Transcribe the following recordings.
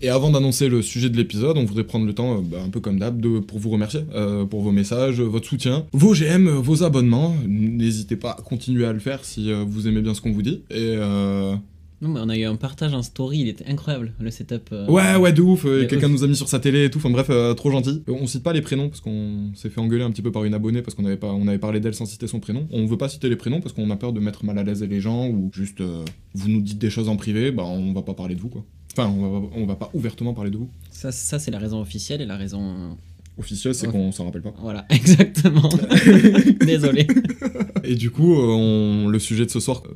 Et avant d'annoncer le sujet de l'épisode, on voudrait prendre le temps, euh, bah, un peu comme d'hab, de- pour vous remercier euh, pour vos messages, votre soutien, vos GM, vos abonnements. N'hésitez pas à continuer à le faire si euh, vous aimez bien ce qu'on vous dit. Et euh, Non, mais on a eu un partage en story, il était incroyable le setup. euh, ouais, ouais, de ouf. euh, Quelqu'un nous a mis sur sa télé et tout. Enfin bref, euh, trop gentil. On cite pas les prénoms parce qu'on s'est fait engueuler un petit peu par une abonnée parce qu'on avait pas, on avait parlé d'elle sans citer son prénom. On veut pas citer les prénoms parce qu'on a peur de mettre mal à l'aise les gens ou juste vous nous dites des choses en privé, bah on va pas parler de vous quoi. Enfin, on va, on va pas ouvertement parler de vous. Ça, ça c'est la raison officielle et la raison. Officieuse, c'est qu'on s'en rappelle pas. Voilà, exactement. Désolé. Et du coup, euh, on- le sujet de ce soir, euh,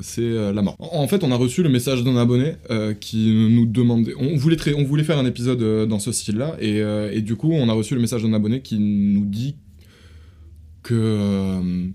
c'est euh, la mort. En fait, on a reçu le message d'un abonné euh, qui nous demandait. On voulait, tra- on voulait faire un épisode dans ce style-là, et, euh, et du coup, on a reçu le message d'un abonné qui nous dit que. euh,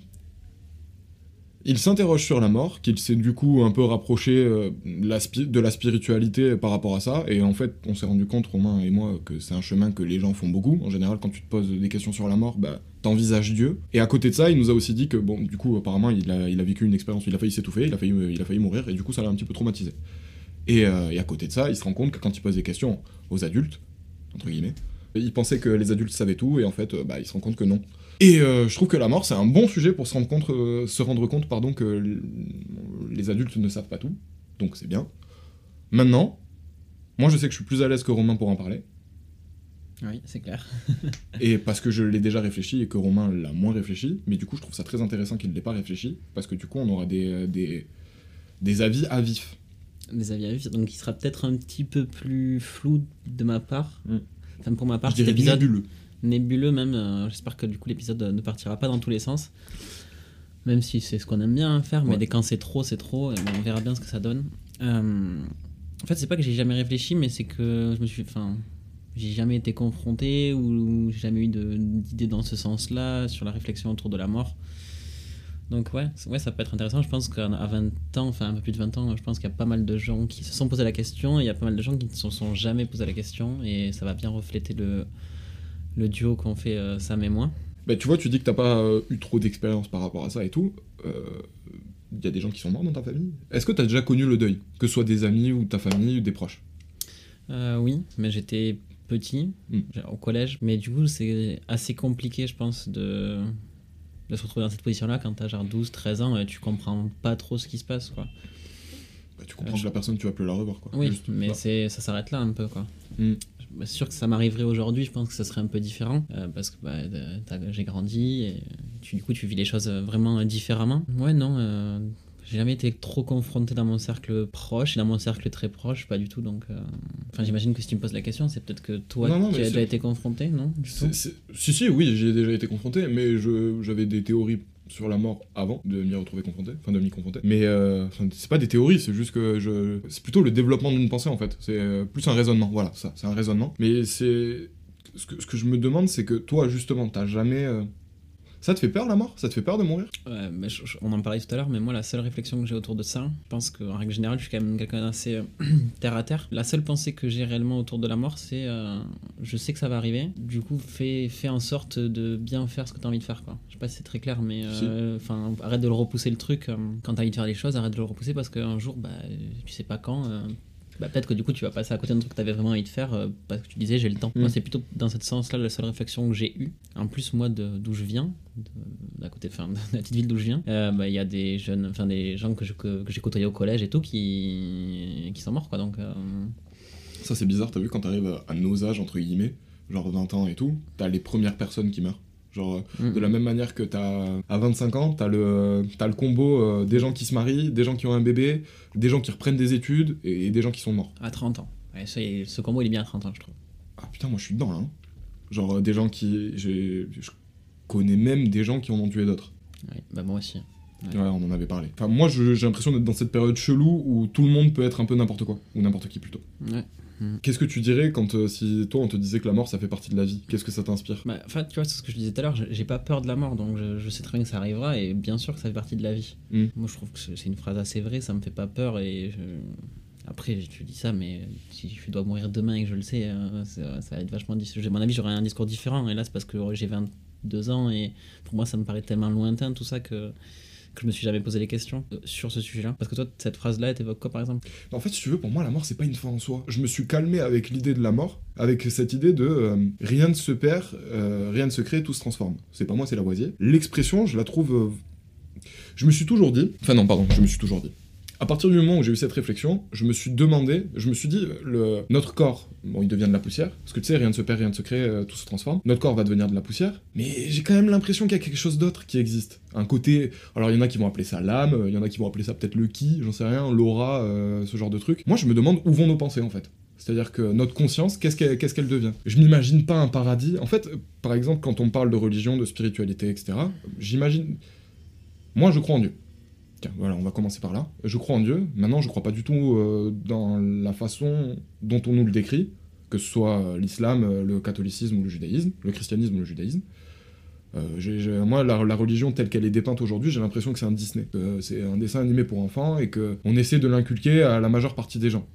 il s'interroge sur la mort, qu'il s'est du coup un peu rapproché euh, de la spiritualité par rapport à ça, et en fait, on s'est rendu compte, Romain et moi, que c'est un chemin que les gens font beaucoup. En général, quand tu te poses des questions sur la mort, bah, t'envisages Dieu. Et à côté de ça, il nous a aussi dit que, bon, du coup, apparemment, il a, vécu une expérience, il a failli s'étouffer, il, a failli, mourir, et du coup, ça l'a un petit peu traumatisé. Et, euh, et à côté de ça, il se rend compte que quand il pose des questions aux adultes, entre guillemets, il pensait que les adultes savaient tout, et en fait, euh, bah, il se rend compte que non. Et euh, je trouve que la mort, c'est un bon sujet pour se rendre compte, euh, se rendre compte pardon, que les adultes ne savent pas tout, donc c'est bien. Maintenant, moi je sais que je suis plus à l'aise que Romain pour en parler, Oui, c'est clair. et parce que je l'ai déjà réfléchi et que Romain l'a moins réfléchi, mais du coup je trouve ça très intéressant qu'il ne l'ait pas réfléchi, parce que du coup on aura des, euh, des, des avis à vif. Des avis à vif, donc il sera peut-être un petit peu plus flou de ma part. Mm. Enfin, pour ma part, je cet dirais épisode nébuleux. Nébuleux même. euh, J'espère que du coup l'épisode euh, ne partira pas dans tous les sens. Même si c'est ce qu'on aime bien faire, mais Ouais. dès quand c'est trop, c'est trop. Et bon, on verra bien ce que ça donne. Euh, en fait, c'est pas que j'ai jamais réfléchi, mais c'est que je me suis. Enfin, j'ai jamais été confronté ou j'ai jamais eu d'idée dans ce sens-là sur la réflexion autour de la mort. Donc ouais, ouais, ça peut être intéressant. Je pense qu'à 20 ans, enfin un peu plus de 20 ans, je pense qu'il y a pas mal de gens qui se sont posé la question et il y a pas mal de gens qui ne se sont jamais posé la question et ça va bien refléter le, le duo qu'on fait euh, Sam et moi. Bah, tu vois, tu dis que t'as pas euh, eu trop d'expérience par rapport à ça et tout. Il y a des gens qui sont morts dans ta famille. Est-ce que t'as déjà connu le deuil? Que ce soit des amis ou ta famille ou des proches? Euh, oui, mais j'étais petit Mm. j'ai- au collège, mais du coup c'est assez compliqué je pense de, de se retrouver dans cette position-là quand t'as genre 12, 13 ans et tu comprends pas trop ce qui se passe quoi. Bah, Tu comprends Euh, que la personne, tu vas plus la revoir. Quoi. Oui, Juste, mais c'est ça s'arrête là un peu quoi. Mm. Bah, C'est sûr que ça m'arriverait aujourd'hui, je pense que ça serait un peu différent euh, parce que bah, euh, j'ai grandi et tu, du coup tu vis les choses euh, vraiment différemment. Ouais, non, euh, j'ai jamais été trop confronté dans mon cercle proche et dans mon cercle très proche, pas du tout. Donc, euh, enfin, j'imagine que si tu me poses la question, c'est peut-être que toi Non, non, qui mais as déjà été confronté, non du tout? Si, si, oui, j'y ai déjà été confronté, mais j'avais des théories sur la mort avant de m'y retrouver confronté, enfin de m'y confronter. Mais euh, c'est pas des théories, c'est juste que je. C'est plutôt le développement d'une pensée en fait. C'est euh, plus un raisonnement, voilà, ça, c'est un raisonnement. Mais c'est. Ce que, ce que je me demande, c'est que toi, justement, t'as jamais. euh, Ça te fait peur la mort? Ça te fait peur de mourir? Ouais, mais je- je- on en parlait tout à l'heure, mais moi, la seule réflexion que j'ai autour de ça, je pense qu'en règle générale, je suis quand même quelqu'un d'assez euh, terre à terre. La seule pensée que j'ai réellement autour de la mort, c'est euh, je sais que ça va arriver, du coup, fais, fais en sorte de bien faire ce que tu as envie de faire. Quoi. Je sais pas si c'est très clair, mais euh, arrête de le repousser le truc. quand tu as envie de faire les choses, arrête de le repousser parce qu'un jour, bah, tu sais pas quand. Bah, peut-être que du coup tu vas passer à côté d'un truc que tu avais vraiment envie de faire euh, parce que tu disais j'ai le temps. Mm. Moi c'est plutôt dans ce sens-là la seule réflexion que j'ai eue. En plus moi de- d'où je viens, de- d'à côté, enfin de la petite ville d'où je viens, euh, bah, il y a des jeunes, enfin des gens que je- que, que j'ai côtoyés au collège et tout qui, qui sont morts quoi. Donc euh, Ça, c'est bizarre, t'as vu, quand t'arrives à, à nos âges, entre guillemets, genre 20 ans et tout, t'as les premières personnes qui meurent. Genre, euh, Mm. de la même manière que t'as à 25 ans, t'as le, le combo euh, des gens qui se marient, des gens qui ont un bébé, des gens qui reprennent des études et, et des gens qui sont morts. à 30 ans. Ouais, ça, ce combo il est bien à 30 ans je trouve. Ah putain, moi je suis dedans là. hein. Genre, euh, des gens qui. Je connais même des gens qui en ont tué d'autres. Ouais, bah moi aussi. Ouais, on en avait parlé. Enfin, moi j'ai l'impression d'être dans cette période chelou où tout le monde peut être un peu n'importe quoi. Ou n'importe qui plutôt. Ouais. Qu'est-ce que tu dirais quand euh, si toi on te disait que la mort ça fait partie de la vie? Qu'est-ce que ça t'inspire? Bah, enfin, tu vois, c'est ce que je disais tout à l'heure, j'ai- pas peur de la mort, donc je, je sais très bien que ça arrivera, et bien sûr que ça fait partie de la vie. Mm. Moi, je trouve que c'est c'est une phrase assez vraie, ça me fait pas peur, et je- après, tu dis ça, mais si je dois mourir demain et que je le sais, euh, ça, ça va être vachement difficile. À mon avis, j'aurai un discours différent, et là, c'est parce que j'ai 22 ans, et pour moi, ça me paraît tellement lointain, tout ça, que, je me suis jamais posé les questions euh, sur ce sujet-là. Parce que toi, cette phrase-là, elle t'évoque quoi, par exemple? En fait, si tu veux, pour moi, la mort, c'est pas une fin en soi. Je me suis calmé avec l'idée de la mort, avec cette idée de euh, rien ne se perd, euh, rien ne se crée, tout se transforme. C'est pas moi, c'est Lavoisier. L'expression, je la trouve. Je me suis toujours dit. Enfin, non, pardon, je me suis toujours dit. À partir du moment où j'ai eu cette réflexion, je me suis demandé, je me suis dit, notre corps, bon, il devient de la poussière, parce que tu sais, rien ne se perd, rien ne se crée, euh, tout se transforme. Notre corps va devenir de la poussière, mais j'ai quand même l'impression qu'il y a quelque chose d'autre qui existe. Un côté, alors il y en a qui vont appeler ça l'âme, il y en a qui vont appeler ça peut-être le ki, j'en sais rien, l'aura, euh, ce genre de truc. Moi, je me demande où vont nos pensées en fait. C'est-à-dire que notre conscience, qu'est-ce qu'elle devient? Je m'imagine pas un paradis. En fait, par exemple, quand on parle de religion, de spiritualité, etc., j'imagine. Moi, je crois en Dieu. Voilà, on va commencer par là. Je crois en Dieu. Maintenant, je crois pas du tout euh, dans la façon dont on nous le décrit, que ce soit l'islam, euh, le catholicisme ou le judaïsme, le christianisme ou le judaïsme. Euh, moi, la, religion telle qu'elle est dépeinte aujourd'hui, j'ai l'impression que c'est un Disney. c'est un dessin animé pour enfants et que on essaie de l'inculquer à la majeure partie des gens.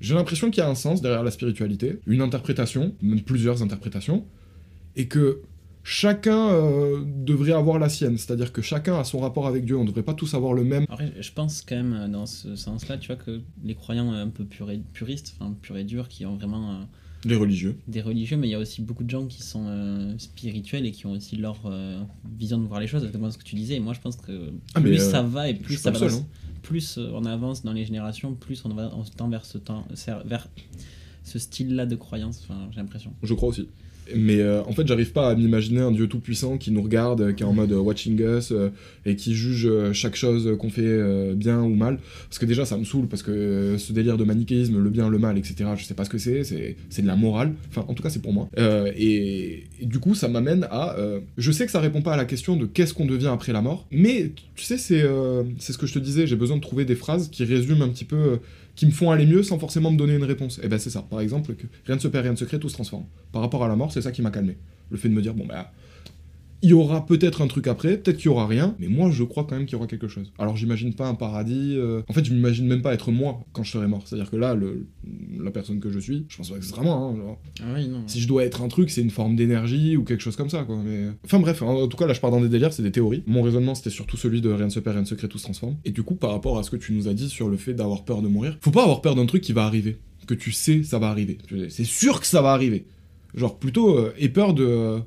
J'ai l'impression qu'il y a un sens derrière la spiritualité, une interprétation, même plusieurs interprétations, et que chacun euh, devrait avoir la sienne. C'est-à-dire que chacun a son rapport avec Dieu. On ne devrait pas tous avoir le même. Après, je pense quand même euh, dans ce sens-là, tu vois, que les croyants euh, un peu pur et- puristes, enfin purs et durs, qui ont vraiment euh, Les religieux. des religieux, mais il y a aussi beaucoup de gens qui sont euh, spirituels et qui ont aussi leur euh, vision de voir les choses, exactement ce que tu disais. Et moi, je pense que Ah, plus euh, ça va et plus ça va le seul. dans- hein. plus on avance dans les générations, plus on va on se tend vers ce temps, vers ce style-là de croyance. Enfin, j'ai l'impression. Je crois aussi. Mais euh, en fait, j'arrive pas à m'imaginer un dieu tout-puissant qui nous regarde, qui est en mode euh, watching us, euh, et qui juge chaque chose qu'on fait bien ou mal. Parce que déjà, ça me saoule, parce que ce délire de manichéisme, le bien, le mal, etc., je sais pas ce que c'est, c'est de la morale. Enfin, en tout cas, c'est pour moi. Et, et du coup, ça m'amène à... je sais que ça répond pas à la question de qu'est-ce qu'on devient après la mort, mais tu sais, c'est c'est ce que je te disais, j'ai besoin de trouver des phrases qui résument un petit peu... qui me font aller mieux sans forcément me donner une réponse. Et ben c'est ça, par exemple, que rien ne se perd, rien ne se crée, tout se transforme. Par rapport à la mort, c'est ça qui m'a calmé. Le fait de me dire, bon bah, il y aura peut-être un truc après, peut-être qu'il y aura rien, mais moi je crois quand même qu'il y aura quelque chose. Alors j'imagine pas un paradis, euh, en fait je m'imagine même pas être moi quand je serai mort. C'est-à-dire que là, le, la personne que je suis, je pense pas que ce sera moi. hein, genre. Ah oui, non. Si je dois être un truc, c'est une forme d'énergie ou quelque chose comme ça, quoi. Mais... Enfin bref, en, tout cas, là, je pars dans des délires, c'est des théories. Mon raisonnement, c'était surtout celui de rien ne se perd, rien ne se crée, tout se transforme. Et du coup, par rapport à ce que tu nous as dit sur le fait d'avoir peur de mourir, faut pas avoir peur d'un truc qui va arriver. Que tu sais, ça va arriver. C'est sûr que ça va arriver. Genre, plutôt, euh, aie peur de... euh,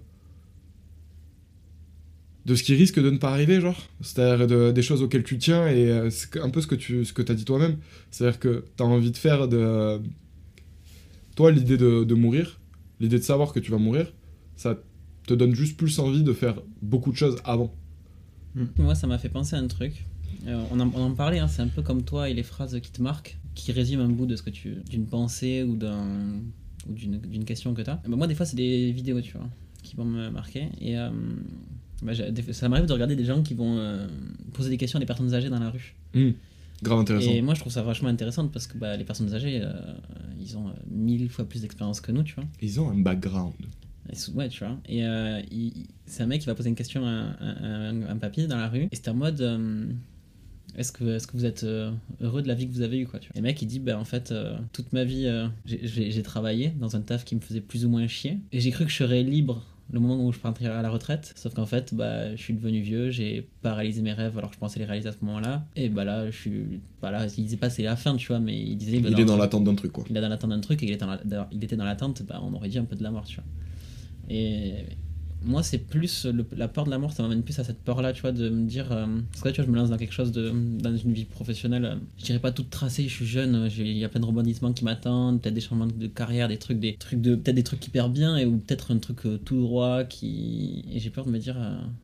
de ce qui risque de ne pas arriver, genre. C'est-à-dire de- des choses auxquelles tu tiens, et euh, c'est un peu ce que tu ce que as dit toi-même. C'est-à-dire que t'as envie de faire de... Toi, l'idée de, de mourir, l'idée de savoir que tu vas mourir, ça te donne juste plus envie de faire beaucoup de choses avant. Moi, ça m'a fait penser à un truc. Euh, on, en, on en parlait, hein, c'est un peu comme toi et les phrases qui te marquent, qui résument un bout de ce que tu, d'une pensée ou d'un, ou d'une, d'une question que tu as. moi, des fois, c'est des vidéos, tu vois, qui vont me marquer. Et euh, Bah, ça m'arrive de regarder des gens qui vont euh, poser des questions à des personnes âgées dans la rue. Hmm. Grave intéressant. Et moi, je trouve ça vachement intéressant parce que bah, les personnes âgées, euh, ils ont euh, mille fois plus d'expérience que nous, tu vois. Ils ont un background. Ouais, tu vois. Et euh, c'est un mec qui va poser une question à un, à un- un papy dans la rue. Et c'était en mode est-ce que, est que vous êtes euh, heureux de la vie que vous avez eue quoi, tu vois. Et le mec, il dit bah, en fait, euh, toute ma vie, euh, j'ai travaillé dans un taf qui me faisait plus ou moins chier. Et j'ai cru que je serais libre le moment où je partirais à la retraite. Sauf qu'en fait, bah, je suis devenu vieux, j'ai pas réalisé mes rêves alors que je pensais les réaliser à ce moment-là. Et bah là, je suis. Bah là, il disait pas c'est la fin, tu vois, mais il disait. bah, Il est dans l'attente d'un truc, quoi. il est dans l'attente d'un truc et il était dans, la- dans- il était dans l'attente, bah, on aurait dit un peu de la mort, tu vois. Et moi, c'est plus le- la peur de la mort, ça m'amène plus à cette peur-là, tu vois, de me dire. euh, parce que là, tu vois, je me lance dans quelque chose de. dans une vie professionnelle. euh, je dirais pas toute tracée, je suis jeune, euh, il y a plein de rebondissements qui m'attendent, peut-être des changements de carrière, des trucs, des trucs de. peut-être des trucs hyper bien, et, ou peut-être un truc tout droit qui. Et j'ai peur de me dire.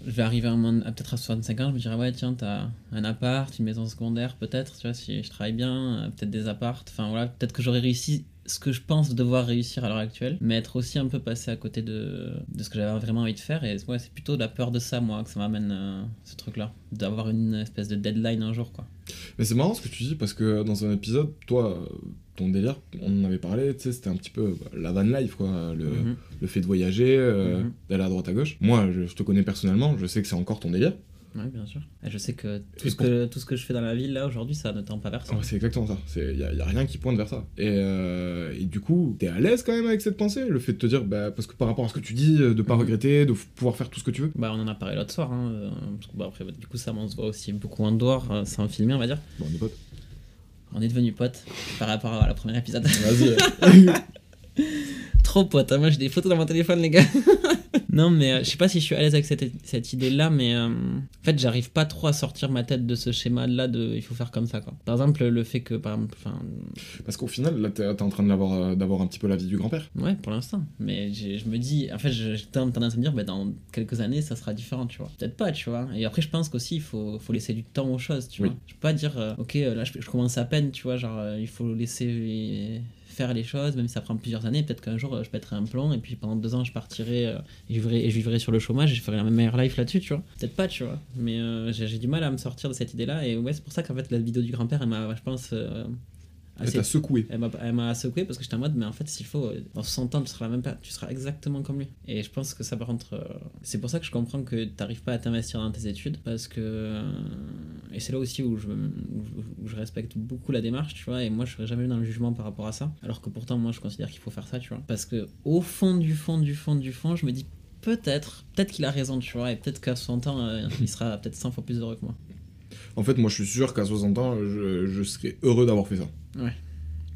je vais arriver à, à peut-être à 65 ans, je me dirais, ouais, tiens, t'as un appart, une maison secondaire, peut-être, tu vois, si je travaille bien, peut-être des apparts, enfin voilà, peut-être que j'aurais réussi ce que je pense devoir réussir à l'heure actuelle, mais être aussi un peu passé à côté de, de ce que j'avais vraiment envie de faire. Et ouais, c'est plutôt la peur de ça, moi, que ça m'amène euh, ce truc-là, d'avoir une espèce de deadline un jour, quoi. Mais c'est marrant ce que tu dis parce que dans un épisode, toi, euh, ton délire, on en avait parlé, tu sais, c'était un petit peu bah, la van life, quoi. Le, Mhm. le fait de voyager, euh, Mhm. d'aller à droite à gauche. Moi, je, je te connais personnellement, je sais que c'est encore ton délire. Ouais, bien sûr. Et je sais que tout, ce que tout ce que je fais dans la ville, là, aujourd'hui, ça ne tend pas vers ça. Ouais, c'est exactement ça. Il y, a a rien qui pointe vers ça. Et, euh, et du coup, t'es à l'aise quand même avec cette pensée, le fait de te dire, bah, parce que par rapport à ce que tu dis, de pas Mhm. regretter, de pouvoir faire tout ce que tu veux? Bah, on en a parlé l'autre soir, hein, euh, parce que, bah, après, bah, du coup, ça, on se voit aussi beaucoup en dehors, euh, sans filmer, on va dire. Bon, on est potes. On est devenus potes par rapport à la première épisode. Vas-y. Trop pote, hein. moi j'ai des photos dans mon téléphone, les gars. non, mais euh, je sais pas si je suis à l'aise avec cette, cette idée-là, mais euh, en fait, j'arrive pas trop à sortir ma tête de ce schéma-là de il faut faire comme ça, quoi. Par exemple, le fait que, par exemple, parce qu'au final, là, t'es t'es en train de euh, d'avoir un petit peu la vie du grand-père. ouais, pour l'instant. Mais j'ai- je me dis, en fait, je- j'ai tendance à me dire, bah, dans quelques années, ça sera différent, tu vois. Peut-être pas, tu vois. Et après, je pense qu'aussi, il faut, faut laisser du temps aux choses, tu Oui. vois. Je peux pas dire, euh, ok, euh, là, je, je commence à peine, tu vois, genre, euh, il faut laisser faire les choses, même si ça prend plusieurs années. Peut-être qu'un jour, euh, je pèterai un plomb, et puis pendant deux ans, je partirai euh, et, je vivrai, sur le chômage, et je ferai la meilleure life là-dessus, tu vois. Peut-être pas, tu vois. Mais euh, j'ai du mal à me sortir de cette idée-là, et ouais, c'est pour ça qu'en fait, la vidéo du grand-père, elle m'a, je pense, Elle assez t'a secoué. elle m'a, secoué parce que j'étais en mode, mais en fait, s'il faut, euh, dans 60 ans, tu seras, la même, tu seras exactement comme lui. Et je pense que ça, par contre, euh, c'est pour ça que je comprends que t'arrives pas à t'investir dans tes études parce que. euh, et c'est là aussi où je, où je- où je respecte beaucoup la démarche, tu vois, et moi, je serais jamais dans le jugement par rapport à ça. Alors que pourtant, moi, je considère qu'il faut faire ça, tu vois. Parce que, au fond du fond du fond du fond, je me dis, peut-être, peut-être qu'il a raison, tu vois, et peut-être qu'à 60 ans, euh, il sera peut-être 100 fois plus heureux que moi. En fait, moi, je suis sûr qu'à 60 ans, je, je serais heureux d'avoir fait ça. Ouais.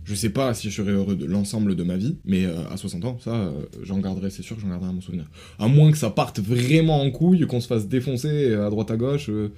Je sais pas si je serais heureux de l'ensemble de ma vie, mais euh, à 60 ans, ça, euh, j'en garderai, c'est sûr que j'en garderai mon souvenir. À moins que ça parte vraiment en couille, qu'on se fasse défoncer à droite à gauche, euh,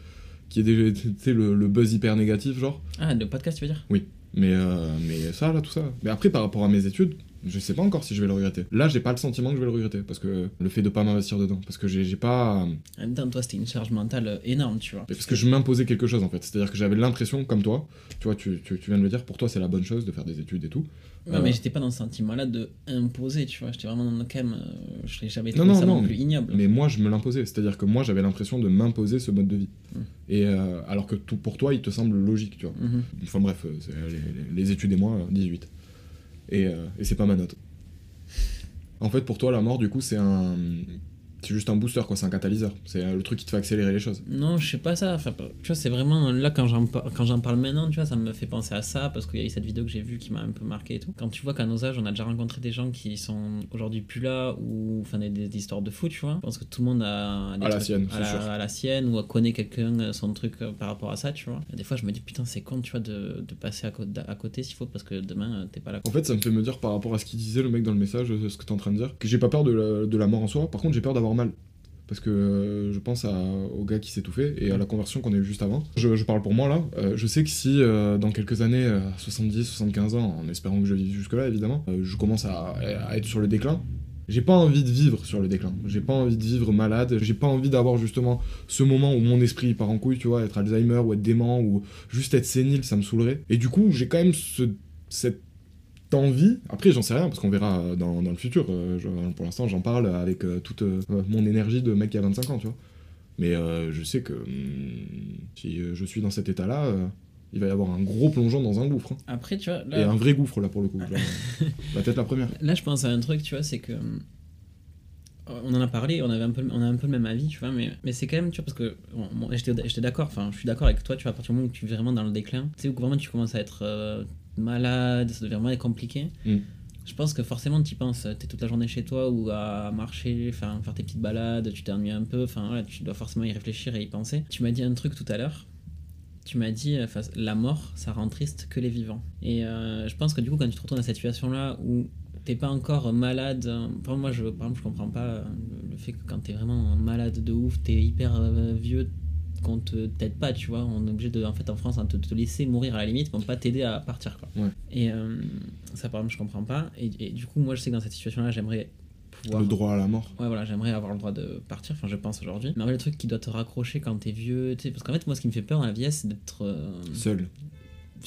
qu'il y ait des- le, le buzz hyper négatif, genre. Ah, le podcast, tu veux dire? Mais, euh, mais ça, là, tout ça. Mais après, par rapport à mes études, je sais pas encore si je vais le regretter. Là, j'ai pas le sentiment que je vais le regretter, parce que le fait de pas m'investir dedans, parce que j'ai pas. En même temps, toi, c'était une charge mentale euh, énorme, tu vois. Parce que je m'imposais quelque chose en fait. C'est-à-dire que j'avais l'impression, comme toi, tu vois, tu, tu, tu viens de le dire, pour toi c'est la bonne chose de faire des études et tout. Ouais, Euh, mais j'étais pas dans ce sentiment-là de imposer, tu vois. J'étais vraiment dans le quand même. euh, je n'ai jamais Non, trouvé non, ça non, non, plus ignoble. Mais moi je me l'imposais. C'est-à-dire que moi j'avais l'impression de m'imposer ce mode de vie. Mm. Et euh, alors que tout, pour toi il te semble logique, tu vois. Mhm. Enfin bref, euh, les, les- les études et moi, euh, 18. Et, euh, et c'est pas ma note. En fait, pour toi, la mort, du coup, c'est un. C'est juste un booster, quoi, c'est un catalyseur. C'est euh, le truc qui te fait accélérer les choses. Non, je sais pas ça. Enfin, tu vois, c'est vraiment là quand j'en par- quand j'en parle maintenant, tu vois, ça me fait penser à ça parce qu'il y a eu cette vidéo que j'ai vue qui m'a un peu marqué et tout. Quand tu vois qu'à nos âges, on a déjà rencontré des gens qui sont aujourd'hui plus là ou enfin des, des histoires de fou, tu vois. Je pense que tout le monde a des À la sienne, à la, sûr. à la sienne ou à connaît quelqu'un euh, son truc euh, par rapport à ça, tu vois. Des fois, je me dis putain, c'est con, tu vois, de, de passer à, côté à côté s'il faut parce que demain t'es pas là. En fait, ça me fait me dire par rapport à ce qu'il disait le mec dans le message, ce que t'es en train de dire, que j'ai pas peur de la, de la mort en soi, par contre j'ai peur d'avoir mal. Parce que euh, je pense au gars qui s'est étouffé et à la conversion qu'on a eue juste avant. Je, parle pour moi là. Euh, je sais que si euh, dans quelques années, euh, à 70, 75 ans, en espérant que je vive jusque-là évidemment, je commence à, à être sur le déclin, j'ai pas envie de vivre sur le déclin. J'ai pas envie de vivre malade. J'ai pas envie d'avoir justement ce moment où mon esprit part en couille, tu vois, être Alzheimer ou être dément ou juste être sénile, ça me saoulerait. Et du coup, j'ai quand même ce, cette envie. Après, j'en sais rien parce qu'on verra euh, dans, dans le futur. Euh, je- pour l'instant, j'en parle avec euh, toute mon énergie de mec qui a 25 ans, tu vois. Mais euh, je sais que hum, si je suis dans cet état-là, euh, il va y avoir un gros plongeon dans un gouffre. hein. Après, tu vois, Et là, un vrai gouffre, là, pour le coup. La tête la première. là, je pense à un truc, tu vois, c'est que. euh, On en a parlé, on avait un peu, on a un peu le même avis, tu vois, mais, mais c'est quand même, tu vois, parce que bon, j'étais j'étais d'accord, enfin, je suis d'accord avec toi, tu vois, à partir du moment où tu es vraiment dans le déclin, tu sais, où vraiment tu commences à être euh, malade, ça devient vraiment compliqué. Mm. Je pense que forcément tu y penses, t'es toute la journée chez toi ou à marcher, faire tes petites balades, tu t'ennuies un peu, enfin voilà, tu dois forcément y réfléchir et y penser. Tu m'as dit un truc tout à l'heure, tu m'as dit, euh, la mort, ça rend triste que les vivants. Et euh, je pense que du coup, quand tu te retrouves dans cette situation-là où t'es pas encore malade, enfin, moi, je, par exemple, je comprends pas euh, le fait que quand t'es vraiment malade de ouf, t'es hyper euh, vieux, qu'on te t'aide pas, tu vois. On est obligé de, en fait, en France, hein, te, te laisser mourir à la limite, mais pas t'aider à partir, quoi. Ouais. Et euh, ça, par exemple, je comprends pas. Et, et du coup, moi, je sais que dans cette situation-là, j'aimerais pouvoir Le droit à la mort. Ouais, voilà, j'aimerais avoir le droit de partir, enfin, je pense aujourd'hui. Mais en vrai, le truc qui doit te raccrocher quand t'es vieux, tu sais, parce qu'en fait, moi, ce qui me fait peur dans la vieillesse, c'est d'être euh, Seul.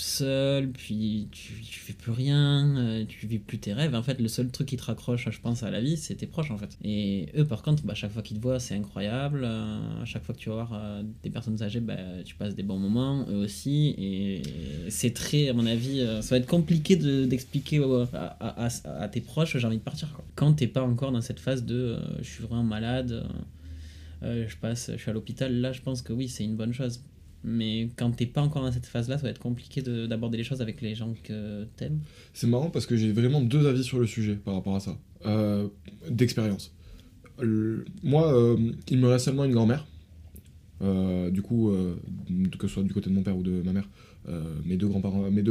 Seul, puis tu, tu fais plus rien, euh, tu vis plus tes rêves. En fait, le seul truc qui te raccroche, je pense, à la vie, c'est tes proches, en fait. Et eux, par contre, bah, chaque fois qu'ils te voient, c'est incroyable. Euh, à chaque fois que tu vas voir euh, des personnes âgées, bah, tu passes des bons moments, eux aussi. Et c'est très, à mon avis, ça va être compliqué de- d'expliquer à, à- à- tes proches, j'ai envie de partir. Quoi. Quand t'es pas encore dans cette phase de je suis vraiment malade, je passe, je suis à l'hôpital, là, je pense que oui, c'est une bonne chose. Mais quand t'es pas encore dans cette phase-là, ça va être compliqué de- d'aborder les choses avec les gens que t'aimes. C'est marrant parce que j'ai vraiment deux avis sur le sujet par rapport à ça. Euh, D'expérience. Moi, euh, il me reste seulement une grand-mère. Euh, du coup, que ce soit du côté de mon père ou de ma mère, mes deux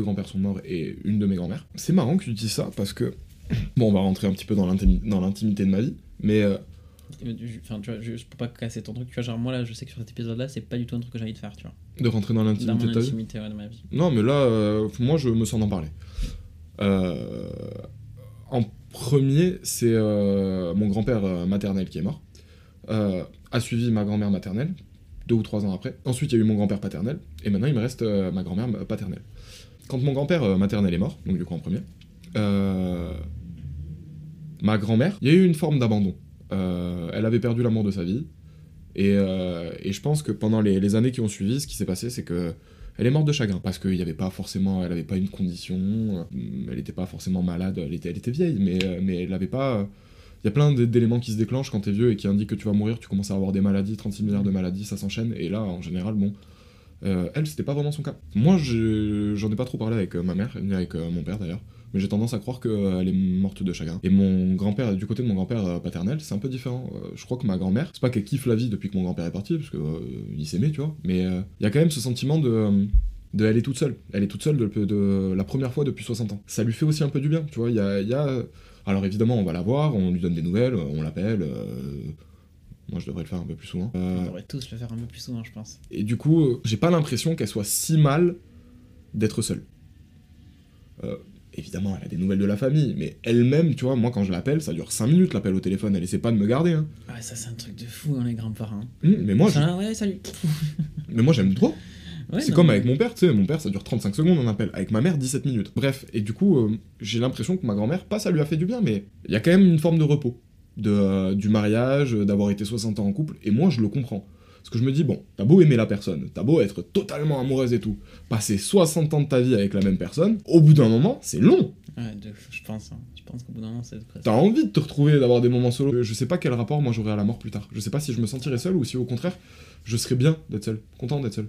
grands-pères sont morts et une de mes grand-mères. C'est marrant que tu dises ça parce que bon, on va rentrer un petit peu dans l'intimi- dans l'intimité de ma vie, mais Enfin, tu vois, je, je peux pas casser ton truc. Tu vois, genre, moi, là, je sais que sur cet épisode-là, c'est pas du tout un truc que j'ai envie de faire, tu vois. de rentrer dans Dans l'intimité mon de ta vie. intimité, ouais, de ma vie. Non, mais là, euh, moi, je me sens d'en parler. Euh, en premier, c'est euh, mon grand-père euh, maternel qui est mort. Euh, a suivi ma grand-mère maternelle, deux ou trois ans après. Ensuite, il y a eu mon grand-père paternel. Et maintenant, il me reste euh, ma grand-mère euh, paternelle. Quand mon grand-père euh, maternel est mort, donc du coup en premier, euh, ma grand-mère, il y a eu une forme d'abandon. Euh, elle avait perdu l'amour de sa vie. Et, euh, je pense que pendant les, années qui ont suivi, ce qui s'est passé, c'est que elle est morte de chagrin parce qu'il n'y avait pas forcément, elle avait pas une condition, euh, elle n'était pas forcément malade, elle était, elle était vieille, mais, elle n'avait pas. Il y a plein d'éléments qui se déclenchent quand t'es vieux et qui indiquent que tu vas mourir, tu commences à avoir des maladies, 36 milliards de maladies, ça s'enchaîne, et là, en général, bon. elle, c'était pas vraiment son cas. Moi, je- j'en ai pas trop parlé avec ma mère, ni avec mon père d'ailleurs, mais j'ai tendance à croire qu'elle est morte de chagrin. Et mon grand-père, du côté de mon grand-père euh, paternel, c'est un peu différent. Euh, je crois que ma grand-mère, c'est pas qu'elle kiffe la vie depuis que mon grand-père est parti, parce que euh, il s'aimait, tu vois, mais euh, il y a quand même ce sentiment de. de elle est toute seule. Elle est toute seule de, de la première fois depuis 60 ans. Ça lui fait aussi un peu du bien, tu vois. Il y a, il y a- Alors évidemment, on va la voir, on lui donne des nouvelles, on l'appelle. euh, Moi, je devrais le faire un peu plus souvent. Euh, On devrait tous le faire un peu plus souvent, je pense. et du coup, j'ai pas l'impression qu'elle soit si mal d'être seule. Euh, évidemment, elle a des nouvelles de la famille, mais elle-même, tu vois, moi quand je l'appelle, ça dure 5 minutes l'appel au téléphone, elle essaie pas de me garder. Hein. Ah, ça, c'est un truc de fou, hein, les grands-parents. Hum, mais moi, ouais, salut. mais j'aime trop. Ouais, c'est comme mais- avec mon père, tu sais, mon père ça dure 35 secondes un appel, avec ma mère 17 minutes. Bref, et du coup, euh, j'ai l'impression que ma grand-mère, pas ça lui a fait du bien, mais il y a quand même une forme de repos. De, euh, du mariage, d'avoir été 60 ans en couple, et moi je le comprends. Parce que je me dis, bon, t'as beau aimer la personne, t'as beau être totalement amoureuse et tout, passer 60 ans de ta vie avec la même personne, au bout d'un moment, c'est long. Ouais, je pense. hein. Je pense qu'au bout d'un moment, c'est. T'as envie de te retrouver, d'avoir des moments solo. Je sais pas quel rapport moi j'aurais à la mort plus tard. Je sais pas si je me sentirais seul ou si au contraire, je serais bien d'être seul, content d'être seul.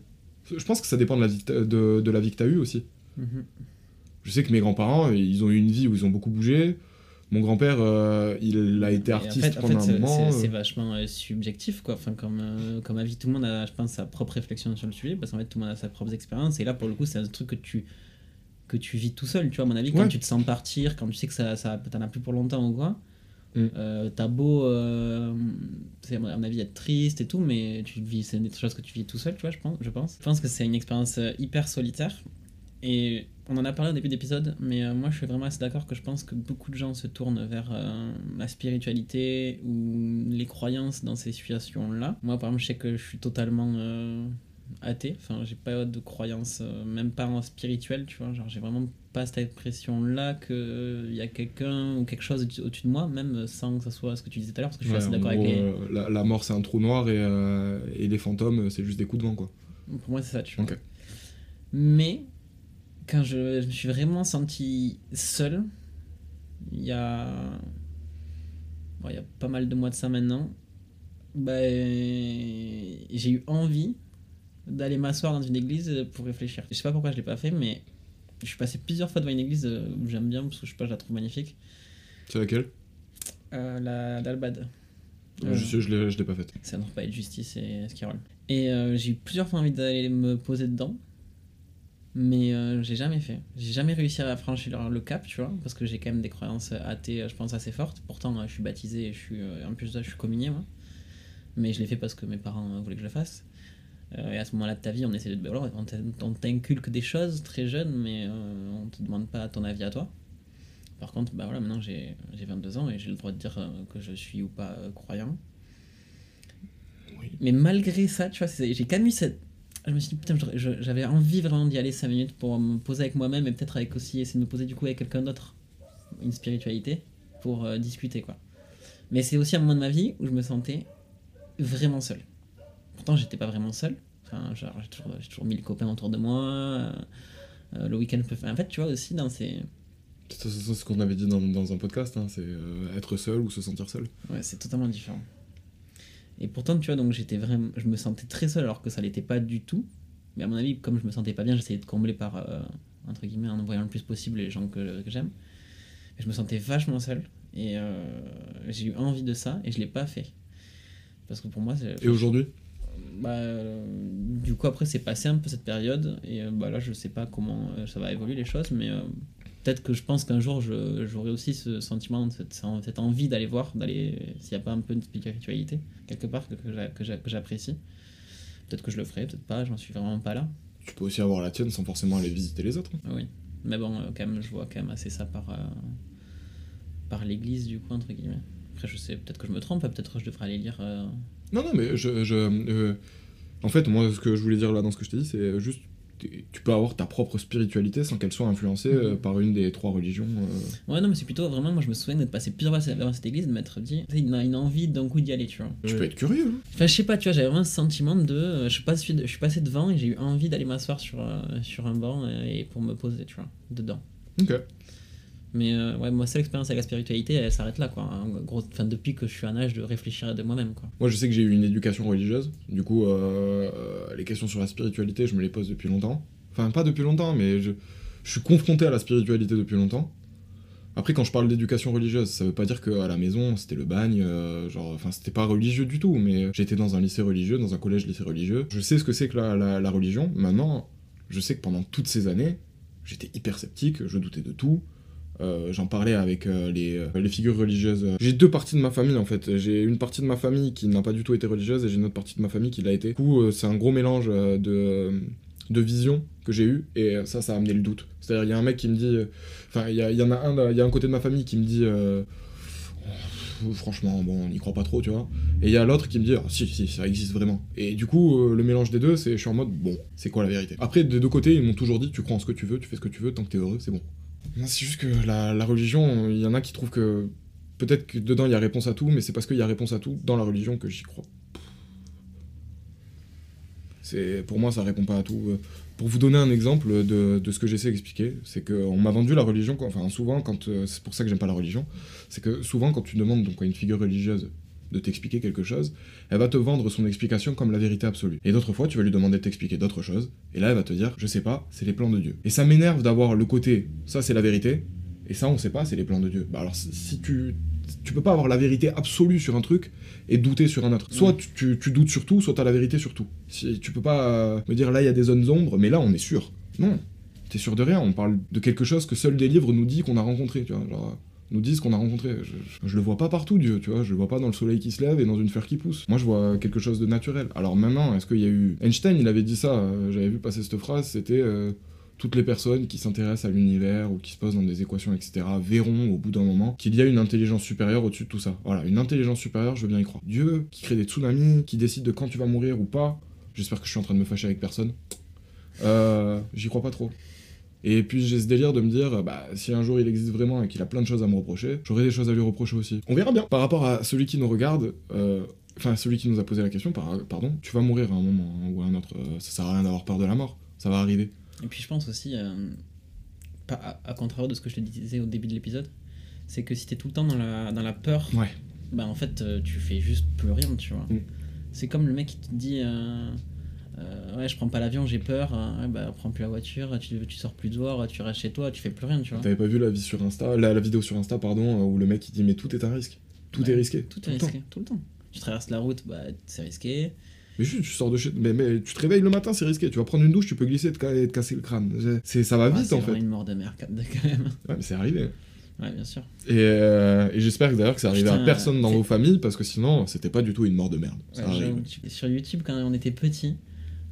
Je pense que ça dépend de la vie que t'as- de, de la vie que t'as eue aussi. Mhm. Je sais que mes grands-parents, ils ont eu une vie où ils ont beaucoup bougé. Mon grand-père, euh, il a été en artiste en pendant fait, un moment. c'est- euh, vachement euh, subjectif, quoi. Enfin, comme, comme avis, tout le monde a, je pense, sa propre réflexion sur le sujet, parce qu'en fait, tout le monde a sa propre expérience. Et là, pour le coup, c'est un truc que tu, que tu vis tout seul, tu vois, à mon avis, quand tu te sens partir, quand tu sais que ça, ça t'en as plus pour longtemps ou quoi. Mm. euh, t'as beau, euh, à mon avis, être triste et tout, mais tu vis, c'est des choses que tu vis tout seul, tu vois, je pense. Je pense, je pense que c'est une expérience hyper solitaire. Et on en a parlé au début d'épisode, mais euh, moi je suis vraiment assez d'accord que je pense que beaucoup de gens se tournent vers euh, la spiritualité ou les croyances dans ces situations-là. Moi par exemple, je sais que je suis totalement euh, athée. Enfin, j'ai pas de croyance, même pas en spirituel, tu vois. Genre, j'ai vraiment pas cette impression-là qu'il y a quelqu'un ou quelque chose au- au-dessus de moi, même sans que ça soit ce que tu disais tout à l'heure, parce que je suis Ouais, assez d'accord avec les. la, la mort c'est un trou noir et, et les fantômes c'est juste des coups de vent quoi. Pour moi, c'est ça, tu vois. Mais quand je, je me suis vraiment senti seul, il y a. bon, il y a pas mal de mois de ça maintenant, ben, j'ai eu envie d'aller m'asseoir dans une église pour réfléchir. Je sais pas pourquoi je l'ai pas fait, mais je suis passé plusieurs fois devant une église euh, où j'aime bien parce que je sais pas, je la trouve magnifique. C'est laquelle? Euh, la d'Albad. Euh, Je je l'ai l'ai pas faite. Ça ne pas être justice et Skirol. Et euh, j'ai eu plusieurs fois envie d'aller me poser dedans, mais euh, j'ai jamais fait. J'ai jamais réussi à franchir le cap, tu vois, parce que j'ai quand même des croyances athées, je pense, assez fortes. Pourtant, je suis baptisé et je suis, euh, en plus de ça, je suis communié, moi. Mais je l'ai fait parce que mes parents euh, voulaient que je le fasse. Euh, et à ce moment-là de ta vie, on essaie de. ben voilà, on t'in- on t'inculque des choses très jeune, mais euh, on te demande pas ton avis à toi. Par contre, bah voilà, maintenant j'ai j'ai 22 ans et j'ai le droit de dire que je suis ou pas croyant. Mais malgré ça, tu vois, j'ai quand même eu cette. Je me suis dit, putain, j'avais envie vraiment d'y aller 5 minutes pour me poser avec moi-même et peut-être avec aussi essayer de me poser du coup avec quelqu'un d'autre, une spiritualité, pour euh, discuter quoi. Mais c'est aussi un moment de ma vie où je me sentais vraiment seul. Pourtant, j'étais pas vraiment seul. Enfin, genre, j'ai toujours, mis le copain autour de moi. euh, euh, le week-end peut. En fait, tu vois, aussi dans ces. C'est c'est ce qu'on avait dit dans, dans un podcast, hein, c'est être seul ou se sentir seul. Ouais, c'est totalement différent. Et pourtant, tu vois, donc j'étais vraiment, je me sentais très seul alors que ça l'était pas du tout. Mais à mon avis, comme je me sentais pas bien, j'essayais de combler par, euh, entre guillemets, en envoyant le plus possible les gens que, que j'aime. Et je me sentais vachement seul. Et euh, j'ai eu envie de ça et je l'ai pas fait. Parce que pour moi, c'est. Et aujourd'hui? Bah, euh, du coup, après, c'est passé un peu cette période. Et euh, bah, là, je sais pas comment euh, ça va évoluer les choses. Mais peut-être que je pense qu'un jour, je- j'aurai aussi ce sentiment, cette, cette envie d'aller voir, d'aller s'il n'y a pas un peu de spiritualité quelque part que, que j'a- que j'a- que j'apprécie. Peut-être que je le ferai, peut-être pas, j'en suis vraiment pas là. Tu peux aussi avoir la tienne sans forcément aller visiter les autres. Oui. Mais bon, euh, quand même, je vois quand même assez ça par, euh, par l'église, du coup, entre guillemets. Après, je sais, peut-être que je me trompe, peut-être que je devrais aller lire. euh, Non, non, mais je. je euh, en fait, moi, ce que je voulais dire là dans ce que je t'ai dit, c'est juste. Tu peux avoir ta propre spiritualité sans qu'elle soit influencée euh, par une des trois religions. euh. Ouais, non, mais c'est plutôt vraiment, moi je me souviens d'être passé plusieurs fois devant cette église, de m'être dit, tu sais, une, envie d'un coup d'y aller, tu vois. Tu peux être curieux. hein. Enfin, je sais pas, tu vois, j'avais vraiment ce sentiment de. euh, Je suis, pas, je suis passé devant et j'ai eu envie d'aller m'asseoir sur, sur un banc et pour me poser, tu vois, dedans. Ok. Mais euh, ouais, moi, seule expérience avec la spiritualité, elle s'arrête là, quoi. Gros, enfin, depuis que je suis en âge de réfléchir de moi-même, quoi. Moi, je sais que j'ai eu une éducation religieuse. Du coup, euh, les questions sur la spiritualité, je me les pose depuis longtemps. Enfin, pas depuis longtemps, mais je, suis confronté à la spiritualité depuis longtemps. Après, quand je parle d'éducation religieuse, ça veut pas dire qu'à la maison, c'était le bagne, euh, genre, enfin, c'était pas religieux du tout, mais j'étais dans un lycée religieux, dans un collège lycée religieux. Je sais ce que c'est que la- la religion. Maintenant, je sais que pendant toutes ces années, j'étais hyper sceptique, je doutais de tout. Euh, J'en parlais avec euh, les, euh, les figures religieuses. J'ai deux parties de ma famille en fait. J'ai une partie de ma famille qui n'a pas du tout été religieuse et j'ai une autre partie de ma famille qui l'a été. Du coup, c'est un gros mélange de, de visions que j'ai eu et ça, ça a amené le doute. C'est-à-dire, il y a un mec qui me dit. Enfin, il y, y en a un, y a un côté de ma famille qui me dit. Oh, franchement, bon, on n'y croit pas trop, tu vois. Et il y a l'autre qui me dit, ah, si, si, ça existe vraiment. Et du coup, le mélange des deux, c'est, je suis en mode, bon, c'est quoi la vérité? Après, des deux côtés, ils m'ont toujours dit, tu crois en ce que tu veux, tu fais ce que tu veux, tant que t'es heureux, c'est bon. C'est juste que la, religion, il y en a qui trouvent que peut-être que dedans il y a réponse à tout, mais c'est parce qu'il y a réponse à tout dans la religion que j'y crois. C'est pour moi ça répond pas à tout. Pour vous donner un exemple de, ce que j'essaie d'expliquer, c'est qu'on m'a vendu la religion, enfin souvent quand euh, c'est pour ça que j'aime pas la religion, c'est que souvent quand tu demandes donc à une figure religieuse de t'expliquer quelque chose, elle va te vendre son explication comme la vérité absolue. Et d'autres fois, tu vas lui demander de t'expliquer d'autres choses, et là, elle va te dire, je sais pas, c'est les plans de Dieu. Et ça m'énerve d'avoir le côté, ça c'est la vérité, et ça on sait pas, c'est les plans de Dieu. Bah alors si- tu tu peux pas avoir la vérité absolue sur un truc et douter sur un autre. Soit tu, tu- tu doutes sur tout, soit t'as la vérité sur tout. Si, tu peux pas euh, me dire là il y a des zones d'ombre, mais là on est sûr. Non, t'es sûr de rien. On parle de quelque chose que seuls des livres nous disent qu'on a rencontré, tu vois. Genre, nous disent qu'on a rencontré. Je, le vois pas partout, Dieu, tu vois. Je le vois pas dans le soleil qui se lève et dans une fleur qui pousse. Moi, je vois quelque chose de naturel. Alors maintenant, est-ce qu'il y a eu... Einstein, il avait dit ça, euh, j'avais vu passer cette phrase, c'était... euh, toutes les personnes qui s'intéressent à l'univers ou qui se posent dans des équations, etc., verront au bout d'un moment qu'il y a une intelligence supérieure au-dessus de tout ça. Voilà, une intelligence supérieure, je veux bien y croire. Dieu, qui crée des tsunamis, qui décide de quand tu vas mourir ou pas, J'espère que je suis en train de me fâcher avec personne. Euh, J'y crois pas trop. Et puis j'ai ce délire de me dire, bah, si un jour il existe vraiment et qu'il a plein de choses à me reprocher, j'aurai des choses à lui reprocher aussi. On verra bien. Par rapport à celui qui nous regarde, euh, enfin celui qui nous a posé la question, par- pardon, tu vas mourir à un moment ou à un autre. Euh, ça sert à rien d'avoir peur de la mort. Ça va arriver. Et puis je pense aussi, euh, à, à contrario de ce que je te disais au début de l'épisode, c'est que si t'es tout le temps dans la, dans la peur, Ouais. bah en fait tu fais juste plus rien, tu vois. Mm. C'est comme le mec qui te dit euh, ouais je prends pas l'avion, j'ai peur, euh, ouais, bah prends plus la voiture, tu, tu sors plus dehors, tu restes chez toi, tu fais plus rien, tu vois. T'avais pas vu la, vie sur Insta, la, la vidéo sur Insta, pardon, euh, où le mec il dit mais tout est un risque. Tout Ouais. est risqué. Tout est temps. risqué, tout le temps. Tu traverses la route, bah c'est risqué. Mais juste, tu sors de chez. Mais, mais tu te réveilles le matin, c'est risqué. Tu vas prendre une douche, tu peux glisser et te, casser le crâne. C'est, ça va Ouais, vite c'est en fait. une mort de mer quand même. Ouais, mais c'est arrivé. Ouais, bien sûr. Et, euh, et j'espère d'ailleurs que c'est arrivé à personne dans c'est- vos familles parce que sinon c'était pas du tout une mort de merde. Ça Ouais, Sur YouTube, quand on était petit,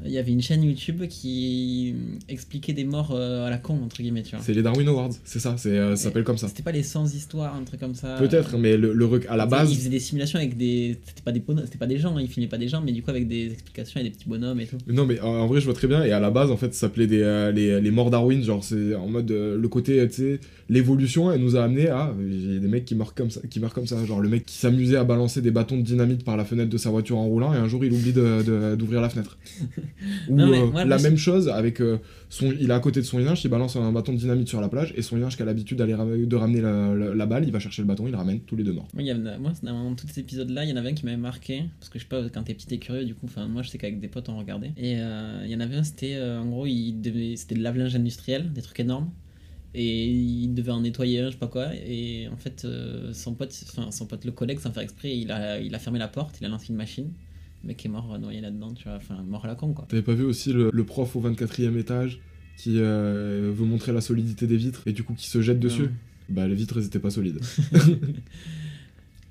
il y avait une chaîne YouTube qui expliquait des morts euh, à la con, entre guillemets, tu vois. C'est les Darwin Awards, c'est ça, c'est, euh, ça s'appelle comme ça. C'était pas les sans histoires, un truc comme ça. Peut-être, mais le, le rec- à la Ils base, faisaient des simulations avec des. C'était pas des, bonhommes- c'était pas des gens, hein, ils filmaient pas des gens, mais du coup avec des explications et des petits bonhommes et tout. Non mais en, vrai je vois très bien et à la base en fait ça s'appelait des, euh, les, les morts Darwin genre c'est en mode le côté tu sais l'évolution elle nous a amené à il y a des mecs qui meurent comme ça qui meurent comme ça genre le mec qui s'amusait à balancer des bâtons de dynamite par la fenêtre de sa voiture en roulant et un jour il oublie de- de- d'ouvrir la fenêtre ou euh, la même chose avec euh, son il est à côté de son linge il balance un bâton de dynamite sur la plage et son linge qui a l'habitude d'aller de ramener la, la- la balle il va chercher le bâton il le ramène tous les deux morts Moi, il y a- moi, dans tous ces épisodes-là, il y en avait un qui m'avait marqué, parce que je sais pas, quand t'es petit et curieux, du coup, enfin, moi je sais qu'avec des potes on regardait. Et euh, il y en avait un, c'était en gros, il devait- c'était de lave-linge industriel, des trucs énormes. Et il devait en nettoyer un, je sais pas quoi. Et en fait, euh, son pote, enfin, son pote, le collègue, sans faire exprès, il a, il a fermé la porte, il a lancé une machine. Le mec est mort euh, noyé là-dedans, tu vois, enfin, mort à la con, quoi. T'avais pas vu aussi le, le prof au 24e étage qui euh, veut montrer la solidité des vitres et du coup qui se jette dessus? Non. Bah les vitres elles étaient pas solides.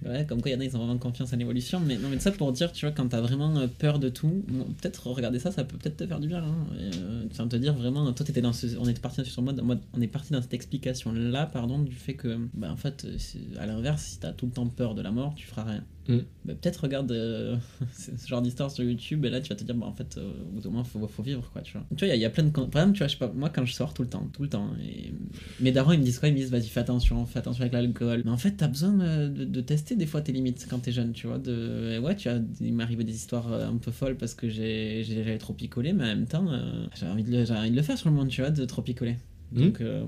Ouais, comme quoi il y en a, ils ont vraiment confiance en l'évolution. Mais non, mais ça pour dire, tu vois, quand t'as vraiment euh, peur de tout, bon, peut-être regarder ça, ça peut peut-être te faire du bien. Hein. Et, euh, te dire vraiment, toi, t'étais dans ce, on était parti sur mode, mode- on est parti dans cette explication là, pardon, du fait que, bah, en fait, euh, à l'inverse, si t'as tout le temps peur de la mort, tu feras rien. Mm. Bah, peut-être regarde euh, ce genre d'histoire sur YouTube et là tu vas te dire bah en fait euh, au bout d'un moment faut, faut vivre quoi tu vois tu vois il y, a- il y a plein de par exemple tu vois je sais pas moi quand je sors tout le temps tout le temps et mes darons ils me disent quoi? Ils me disent vas-y fais attention fais attention avec l'alcool mais en fait t'as besoin de, de tester des fois tes limites quand t'es jeune tu vois de ouais tu vois il m'arrive des histoires euh, un peu folles parce que j'avais trop picolé mais en même temps euh, j'ai envie de le envie de le faire sur le monde tu vois de trop picoler Mm. donc euh,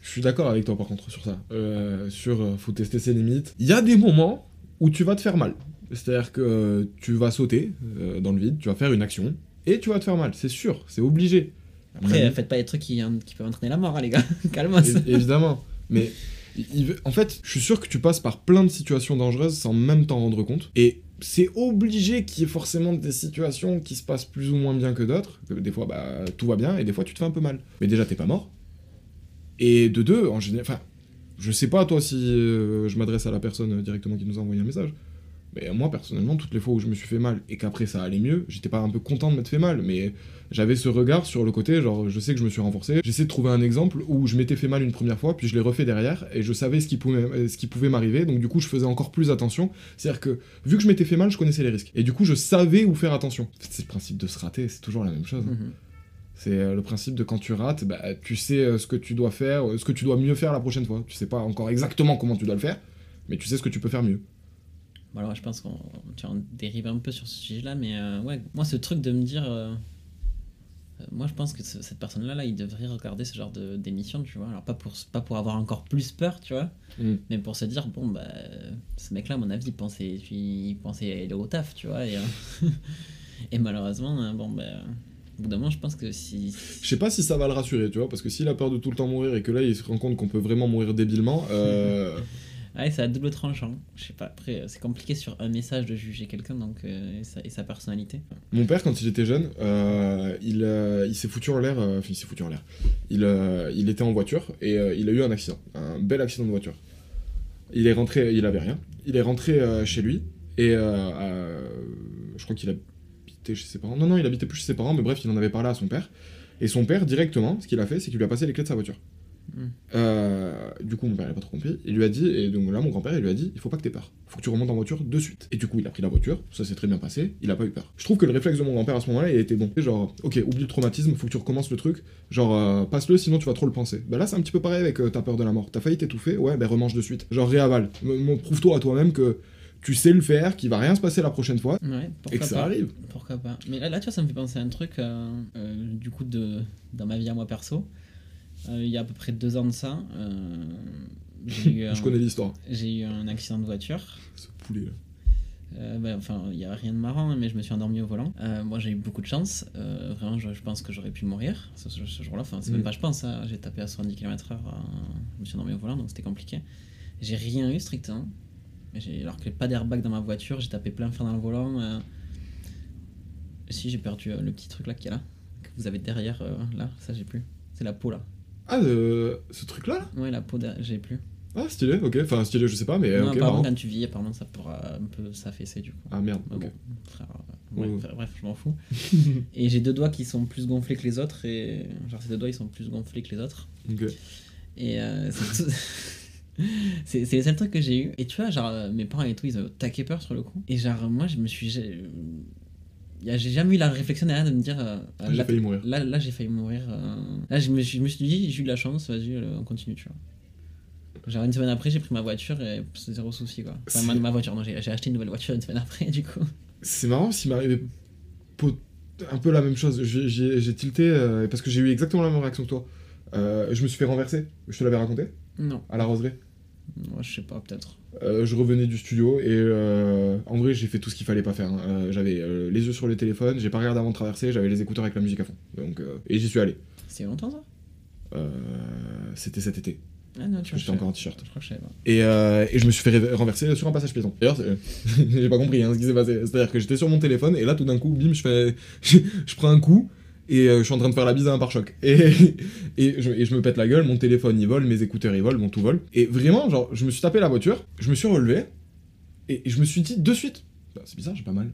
Je suis d'accord avec toi par contre sur ça. Euh, sur euh, faut tester ses limites. Il y a des moments où tu vas te faire mal. C'est-à-dire que tu vas sauter dans le vide, tu vas faire une action et tu vas te faire mal, c'est sûr, c'est obligé. après faites pas des trucs qui, qui peuvent entraîner la mort hein, les gars calme-moi É- évidemment. Mais en fait, je suis sûr que tu passes par plein de situations dangereuses sans même t'en rendre compte. Et c'est obligé qu'il y ait forcément des situations qui se passent plus ou moins bien que d'autres. Des fois, bah, tout va bien et des fois, tu te fais un peu mal. Mais déjà, t'es pas mort. Et de deux, en général, enfin, je sais pas toi si euh, je m'adresse à la personne euh, directement qui nous a envoyé un message. Mais moi, personnellement, toutes les fois où je me suis fait mal et qu'après ça allait mieux, j'étais pas un peu content de m'être fait mal, mais j'avais ce regard sur le côté, genre, je sais que je me suis renforcé. J'essaie de trouver un exemple où je m'étais fait mal une première fois, puis je l'ai refait derrière, et je savais ce qui pouvait, ce qui pouvait m'arriver, donc du coup, je faisais encore plus attention. C'est-à-dire que, vu que je m'étais fait mal, je connaissais les risques. Et du coup, je savais où faire attention. C'est le principe de se rater, c'est toujours la même chose. hein. Mhm. C'est euh, le principe de quand tu rates, bah, tu sais euh, ce que tu dois faire, euh, ce que tu dois mieux faire la prochaine fois. Tu sais pas encore exactement comment tu dois le faire, mais tu sais ce que tu peux faire mieux. Bon, alors, je pense qu'on dérive un peu sur ce sujet-là, mais euh, ouais, moi, ce truc de me dire. euh, euh, moi, je pense que ce- cette personne-là, là, il devrait regarder ce genre d'émission, tu vois. Alors, pas pour, pas pour avoir encore plus peur, tu vois, Mm. mais pour se dire, bon, bah, ce mec-là, à mon avis, il pensait, il pensait aller au taf, tu vois. Et, euh, et malheureusement, euh, bon, bah, au bout d'un moment, je pense que si. Je sais pas si ça va le rassurer, tu vois, parce que s'il a peur de tout le temps mourir et que là il se rend compte qu'on peut vraiment mourir débilement, Ouais, c'est à double tranchant. Je sais pas, après, euh, c'est compliqué sur un message de juger quelqu'un donc, euh, et, sa, personnalité. mon père quand il était jeune, euh, il, s'est foutu en l'air, enfin il s'est foutu en l'air. Il, était en voiture et il a eu un accident, un bel accident de voiture. Il est rentré, il avait rien. Il est rentré chez lui et je crois qu'il habitait chez ses parents. Non non, il habitait plus chez ses parents, mais bref, il en avait parlé à son père. Et son père directement, ce qu'il a fait, c'est qu'il lui a passé les clés de sa voiture. Euh, du coup, mon père n'a pas trop compris. Il lui a dit, et donc là, mon grand-père, il lui a dit il faut pas que t'aies peur. Il faut que tu remontes en voiture de suite. Et du coup, il a pris la voiture, ça s'est très bien passé, il a pas eu peur. Je trouve que le réflexe de mon grand-père à ce moment-là, il était bon. Genre, ok, oublie le traumatisme, faut que tu recommences le truc. Genre, euh, passe-le, sinon tu vas trop le penser. Bah là, c'est un petit peu pareil avec euh, ta peur de la mort. T'as failli t'étouffer, ouais, ben remange de suite. Genre, réavale. Prouve-toi à toi-même que tu sais le faire, qu'il va rien se passer la prochaine fois. Ouais, pourquoi Et que ça pas. arrive. Pourquoi pas. Mais là, là, tu vois, ça me fait penser à un truc, euh, euh, du coup, de, dans ma vie à moi perso. Euh, il y a à peu près deux ans de ça, euh, j'ai eu, un- Je connais l'histoire. j'ai eu un accident de voiture. Ce poulet là. Euh, bah, enfin, il n'y a rien de marrant, hein, mais je me suis endormi au volant. Euh, moi, j'ai eu beaucoup de chance. Euh, vraiment, je, je pense que j'aurais pu mourir ce, ce- ce jour-là. Enfin, c'est même Mm. pas je pense. hein. J'ai tapé à 70 km/h. je me suis endormi au volant, donc c'était compliqué. J'ai rien eu strictement. Alors qu'il n'y a pas d'airbag dans ma voiture, j'ai tapé plein fer dans le volant. Si, j'ai perdu le petit truc là qu'il y a là, que vous avez derrière là. Ça, j'ai plus. C'est la peau là. Ah, euh, ce truc-là là? Ouais, la peau, j'ai plus. Ah, stylé, ok. Enfin, stylé, je sais pas, mais non, ok, apparemment, marrant. quand tu vieillis, apparemment, ça pourra un peu s'affaisser du coup. Ah merde, Mais ok. bon, frère, euh, ouais, Ouais. frère, bref, je m'en fous. et j'ai deux doigts qui sont plus gonflés que les autres, et genre ces deux doigts ils sont plus gonflés que les autres. Ok. Et euh, c'est tout- c'est c'est les seuls trucs que j'ai eu. Et tu vois, genre euh, mes parents et tout, ils ont taqué peur sur le coup. Et genre moi, je me suis. J'ai j'ai jamais eu la réflexion derrière de me dire. euh, Ah, j'ai là, failli mourir. Là, là j'ai failli mourir. euh. Là, je me, suis, je me suis dit, j'ai eu de la chance, vas-y, euh, on continue, tu vois. Genre une semaine après, j'ai pris ma voiture et c'est zéro souci quoi. Enfin, ma, ma voiture, non, j'ai j'ai acheté une nouvelle voiture une semaine après, du coup. C'est marrant s'il m'arrivait un peu la même chose. J'ai- J'ai j'ai tilté euh, parce que j'ai eu exactement la même réaction que toi. Je me suis fait renverser. Je te l'avais raconté Non, à la roseraie. moi je sais pas, peut-être. Euh, je revenais du studio et euh, en vrai j'ai fait tout ce qu'il fallait pas faire. hein. Euh, j'avais les yeux sur le téléphone, j'ai pas regardé avant de traverser, j'avais les écouteurs avec la musique à fond. Donc et j'y suis allé. C'est longtemps ça? C'était cet été. Ah non, tu j'étais encore en t-shirt. Je crois que je savais pas. Et, et je me suis fait renverser sur un passage piéton. D'ailleurs, j'ai pas compris hein, ce qui s'est passé. C'est-à-dire que j'étais sur mon téléphone et là, tout d'un coup, bim, je fais, je, prends un coup et euh, je suis en train de faire la bise à un pare-choc. Et, et, je, et je me pète la gueule, mon téléphone il vole, mes écouteurs ils volent, mon tout vole. Et vraiment, genre, je me suis tapé la voiture, je me suis relevé et, je me suis dit de suite, Bah, c'est bizarre, j'ai pas mal.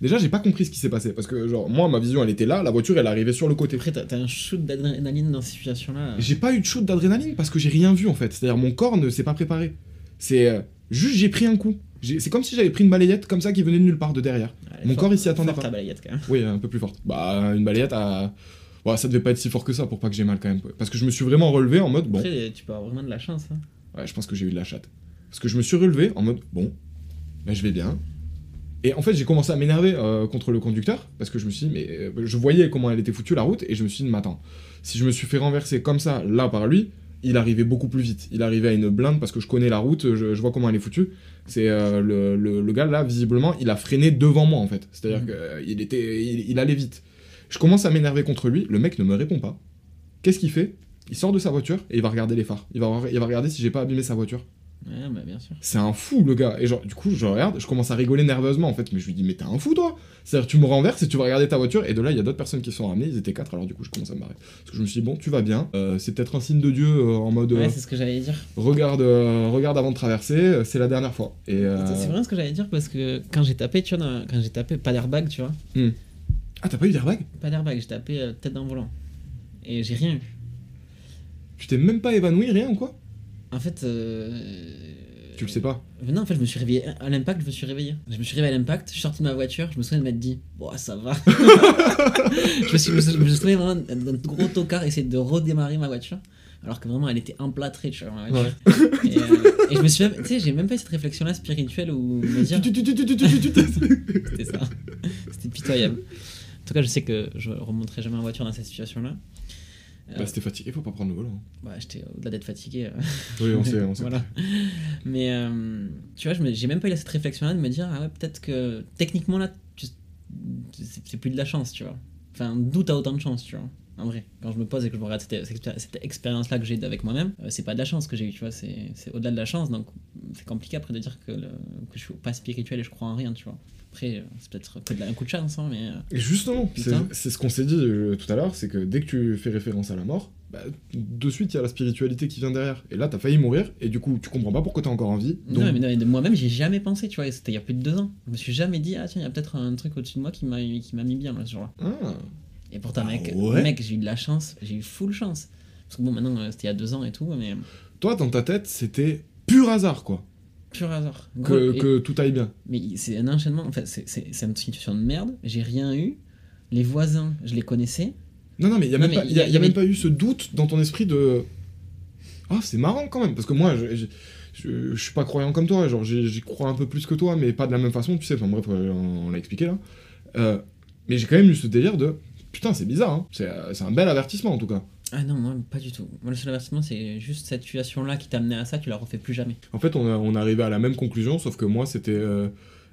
Déjà, j'ai pas compris ce qui s'est passé parce que, genre, moi, ma vision elle était là, la voiture elle arrivait sur le côté. Après, t'as t'as un shoot d'adrénaline dans cette situation-là. J'ai pas eu de shoot d'adrénaline parce que j'ai rien vu en fait. C'est-à-dire mon corps ne s'est pas préparé. C'est euh, juste j'ai pris un coup. C'est comme si j'avais pris une balayette comme ça qui venait de nulle part de derrière. Mon forte- corps, il s'y attendait forte, pas. ta balayette quand même. Oui, un peu plus forte. Bah une balayette à... Ouais, ça devait pas être si fort que ça pour pas que j'ai mal quand même. Parce que je me suis vraiment relevé en mode bon. Après, tu peux avoir vraiment de la chance. Hein. Ouais, je pense que j'ai eu de la chatte. Parce que je me suis relevé en mode bon, ben, je vais bien. Et en fait, j'ai commencé à m'énerver euh, contre le conducteur parce que je me suis dit, mais euh, je voyais comment elle était foutue la route et je me suis dit, mais attends, si je me suis fait renverser comme ça, là par lui, il arrivait beaucoup plus vite. Il arrivait à une blinde parce que je connais la route, je, je vois comment elle est foutue. C'est euh, le, le- le gars là, visiblement, il a freiné devant moi en fait. C'est-à-dire Mhm. qu'il était, il, il allait vite. Je commence à m'énerver contre lui, le mec ne me répond pas. Qu'est-ce qu'il fait? Il sort de sa voiture et il va regarder les phares. Il va, il va regarder si j'ai pas abîmé sa voiture. Ouais, bah bien sûr. C'est un fou le gars. Et genre, du coup, je regarde, je commence à rigoler nerveusement en fait. Mais je lui dis, mais t'es un fou toi C'est-à-dire, tu me renverses et tu vas regarder ta voiture. Et de là, il y a d'autres personnes qui sont ramenées. Ils étaient quatre, alors du coup, je commence à me marrer. Parce que je me suis dit, bon, tu vas bien. Euh, c'est peut-être un signe de Dieu euh, en mode, euh, Ouais, c'est ce que j'allais dire. regarde, euh, regarde avant de traverser. euh, C'est la dernière fois. Et euh, C'est vraiment ce que j'allais dire parce que quand j'ai tapé, tu vois, dans- quand j'ai tapé, pas d'airbag, tu vois. ah, t'as pas eu d'airbag? Pas d'airbag, j'ai tapé euh, tête le volant. Et j'ai rien eu. Tu t'es même pas évanoui, rien ou quoi? En fait. euh, Tu le sais pas. Non, en fait, je me suis réveillé à l'impact, je me suis réveillé. Je me suis réveillé à l'impact, je suis sorti de ma voiture, je me souviens de m'être dit, bon, ça va. je, me suis, je souviens vraiment d'un gros tocard essayer de redémarrer ma voiture, alors que vraiment elle était emplâtrée, tu vois. Et, euh, et je me suis même, tu sais, j'ai même pas eu cette réflexion-là spirituelle où me dire, Tu- tu- tu- tu- tu- tu- tu- tu- c'était ça. C'était pitoyable. En tout cas, je sais que je remonterai jamais en voiture dans cette situation-là. Euh, Bah, c'était fatigué, faut pas prendre le volant. bah, j'étais au-delà d'être fatigué. euh, Oui, on sait, on sait. voilà. Mais euh, tu vois, j'ai même pas eu cette réflexion-là de me dire, ah ouais, peut-être que techniquement là, tu- c'est plus de la chance, tu vois. Enfin, d'où t'as autant de chance, tu vois. En vrai, quand je me pose et que je me regarde cette, cette, expéri- cette expérience-là que j'ai avec moi-même, euh, c'est pas de la chance que j'ai eu, tu vois, c'est c'est au-delà de la chance, donc c'est compliqué après de dire que, le- que je suis pas spirituel et je crois en rien, tu vois. Après, euh, c'est peut-être que de la- un coup de chance, hein, mais. euh, Et justement, c'est ce qu'on s'est dit euh, tout à l'heure, c'est que dès que tu fais référence à la mort, bah, de suite il y a la spiritualité qui vient derrière. Et là, t'as failli mourir, et du coup, tu comprends pas pourquoi t'es encore en vie. Donc, Non, mais, non, mais de moi-même, j'ai jamais pensé, tu vois, et c'était il y a plus de deux ans. Je me suis jamais dit, ah tiens, il y a peut-être un truc au-dessus de moi qui m'a qui m'a mis bien, là, ce jour-là. Ah, Et pourtant, Ah mec, ouais mec j'ai eu de la chance, j'ai eu full chance. Parce que bon, maintenant, euh, c'était il y a deux ans et tout, mais Toi, dans ta tête, c'était pur hasard, quoi. pur hasard. Que, Gros, et- que tout aille bien. Mais c'est un enchaînement, en fait, c'est- une situation de merde, j'ai rien eu. Les voisins, je les connaissais. Non, non, mais il n'y a, Non, même, pas, y y a, y même pas eu ce doute dans ton esprit de. Ah, c'est marrant quand même. Parce que moi, je, je, suis pas croyant comme toi. Genre, j'y crois un peu plus que toi, mais pas de la même façon, tu sais. Enfin, bref, euh, on, on l'a expliqué là. Euh, mais j'ai quand même eu ce délire de. Putain, c'est bizarre, hein. C'est euh, c'est un bel avertissement en tout cas. Ah non, moi, pas du tout. Moi, le seul avertissement, c'est juste cette situation-là qui t'a amené à ça, tu la refais plus jamais. En fait, on, a- on arrivé à la même conclusion, sauf que moi, c'était. euh,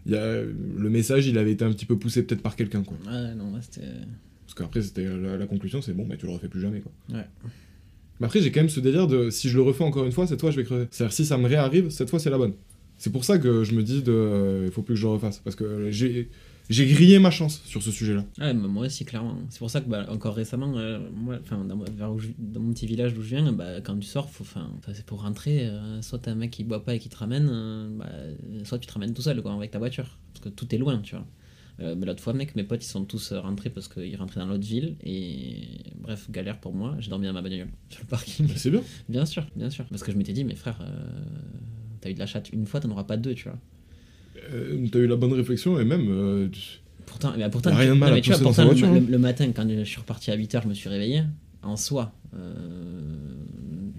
il y a, le message, il avait été un petit peu poussé peut-être par quelqu'un, quoi. Ah non, moi, c'était. Parce qu'après, c'était la, la conclusion, c'est bon, mais tu le refais plus jamais, quoi. Ouais. Mais après, j'ai quand même ce délire de si je le refais encore une fois, cette fois, je vais crever. C'est-à-dire, si ça me réarrive, cette fois, c'est la bonne. C'est pour ça que je me dis de. euh, Il faut plus que je le refasse. Parce que j'ai. J'ai grillé ma chance sur ce sujet-là. Ouais, moi aussi, clairement. C'est pour ça que, bah, encore récemment, euh, moi, dans, je- dans mon petit village d'où je viens, bah, quand tu sors, faut, c'est pour rentrer, euh, soit t'as un mec qui boit pas et qui te ramène, euh, bah, soit tu te ramènes tout seul, quoi, avec ta voiture. Parce que tout est loin, tu vois. Euh, mais l'autre fois, mec, mes potes, ils sont tous rentrés parce qu'ils rentraient dans l'autre ville, et bref, galère pour moi, j'ai dormi dans ma bagnole, sur le parking. C'est bien. Bien sûr, bien sûr. Parce que je m'étais dit, mais frère, t'as eu de la chatte une fois, t'en auras pas deux, tu vois. Euh, T'as eu la bonne réflexion et même. euh, Pourtant, mais pourtant, rien de mal non, à tu vois, pourtant, le, voiture, hein. le- matin, quand je suis reparti à 8h, je me suis réveillé. En soi, euh,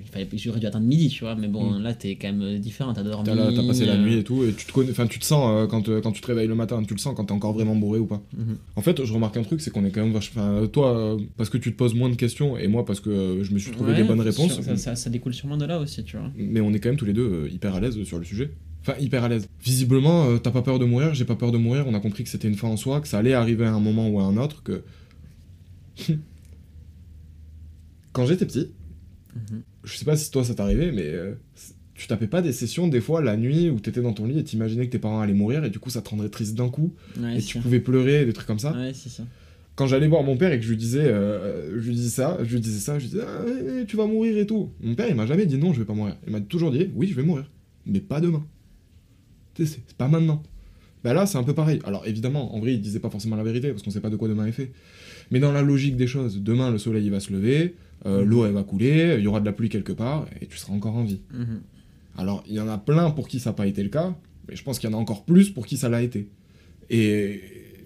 il fallait, j'aurais dû attendre midi, tu vois. Mais bon, Mm. là, t'es quand même différent, t'as dormi. T'as là- t'as passé la euh, nuit et tout, et tu te, connais, enfin, tu te sens euh, quand, euh, quand tu te réveilles le matin, tu le sens quand t'es encore vraiment bourré ou pas. Mhm. En fait, je remarque un truc, c'est qu'on est quand même vachement. toi, euh, parce que tu te poses moins de questions, et moi, parce que euh, je me suis trouvé ouais, des bonnes réponses. sûr, ça, ça- ça découle sûrement de là aussi, tu vois. Mais on est quand même tous les deux euh, hyper à l'aise sur le sujet. Enfin, hyper à l'aise. Visiblement, euh, t'as pas peur de mourir, j'ai pas peur de mourir, on a compris que c'était une fin en soi, que ça allait arriver à un moment ou à un autre, que. Quand j'étais petit, Mhm. je sais pas si toi ça t'est arrivé, mais euh, tu tapais pas des sessions des fois la nuit où t'étais dans ton lit et t'imaginais que tes parents allaient mourir et du coup ça te rendrait triste d'un coup Ouais, et tu pouvais pleurer, des trucs comme ça. Ouais, c'est ça. Quand j'allais voir mon père et que je lui disais, euh, je lui disais ça, je lui disais ça, je lui disais ah, eh, tu vas mourir et tout. Mon père il m'a jamais dit non, je vais pas mourir. Il m'a toujours dit oui, je vais mourir, mais pas demain. C'est pas maintenant. Bah là, c'est un peu pareil. Alors évidemment, en vrai, il disait pas forcément la vérité parce qu'on sait pas de quoi demain est fait. Mais dans la logique des choses, demain le soleil il va se lever, euh, l'eau elle va couler, il y aura de la pluie quelque part et tu seras encore en vie. Mhm. Alors, il y en a plein pour qui ça n'a pas été le cas, mais je pense qu'il y en a encore plus pour qui ça l'a été. Et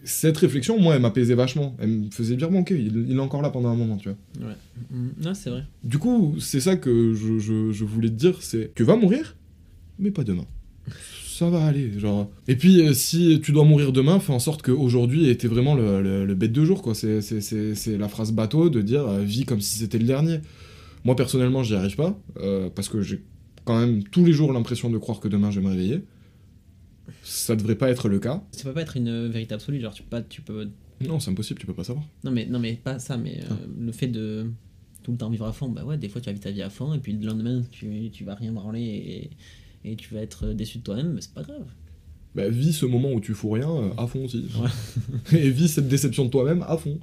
cette réflexion, moi, elle m'apaisait vachement. Elle me faisait dire, bon, ok, il, il est encore là pendant un moment, tu vois. Mhm. Non, c'est vrai. Du coup, c'est ça que je, je- je voulais te dire, c'est tu vas mourir, mais pas demain. Ça va aller, genre. Et puis, euh, si tu dois mourir demain, fais en sorte qu'aujourd'hui était vraiment le, le- le bête de jour, quoi. C'est- C'est c'est- c'est la phrase bateau de dire euh, vis comme si c'était le dernier. Moi, personnellement, j'y arrive pas, euh, parce que j'ai quand même tous les jours l'impression de croire que demain je vais me réveiller. Ça devrait pas être le cas. Ça peut pas être une vérité absolue, genre, tu peux pas. Tu peux... Non, c'est impossible, tu peux pas savoir. Non, mais, non, mais pas ça, mais euh, Ah. le fait de tout le temps vivre à fond, bah ouais, des fois tu vas vivre ta vie à fond, et puis le lendemain, tu, tu vas rien branler et, et tu vas être déçu de toi-même, mais c'est pas grave. Bah, vis ce moment où tu fous rien euh, à fond aussi. Et vis cette déception de toi-même à fond.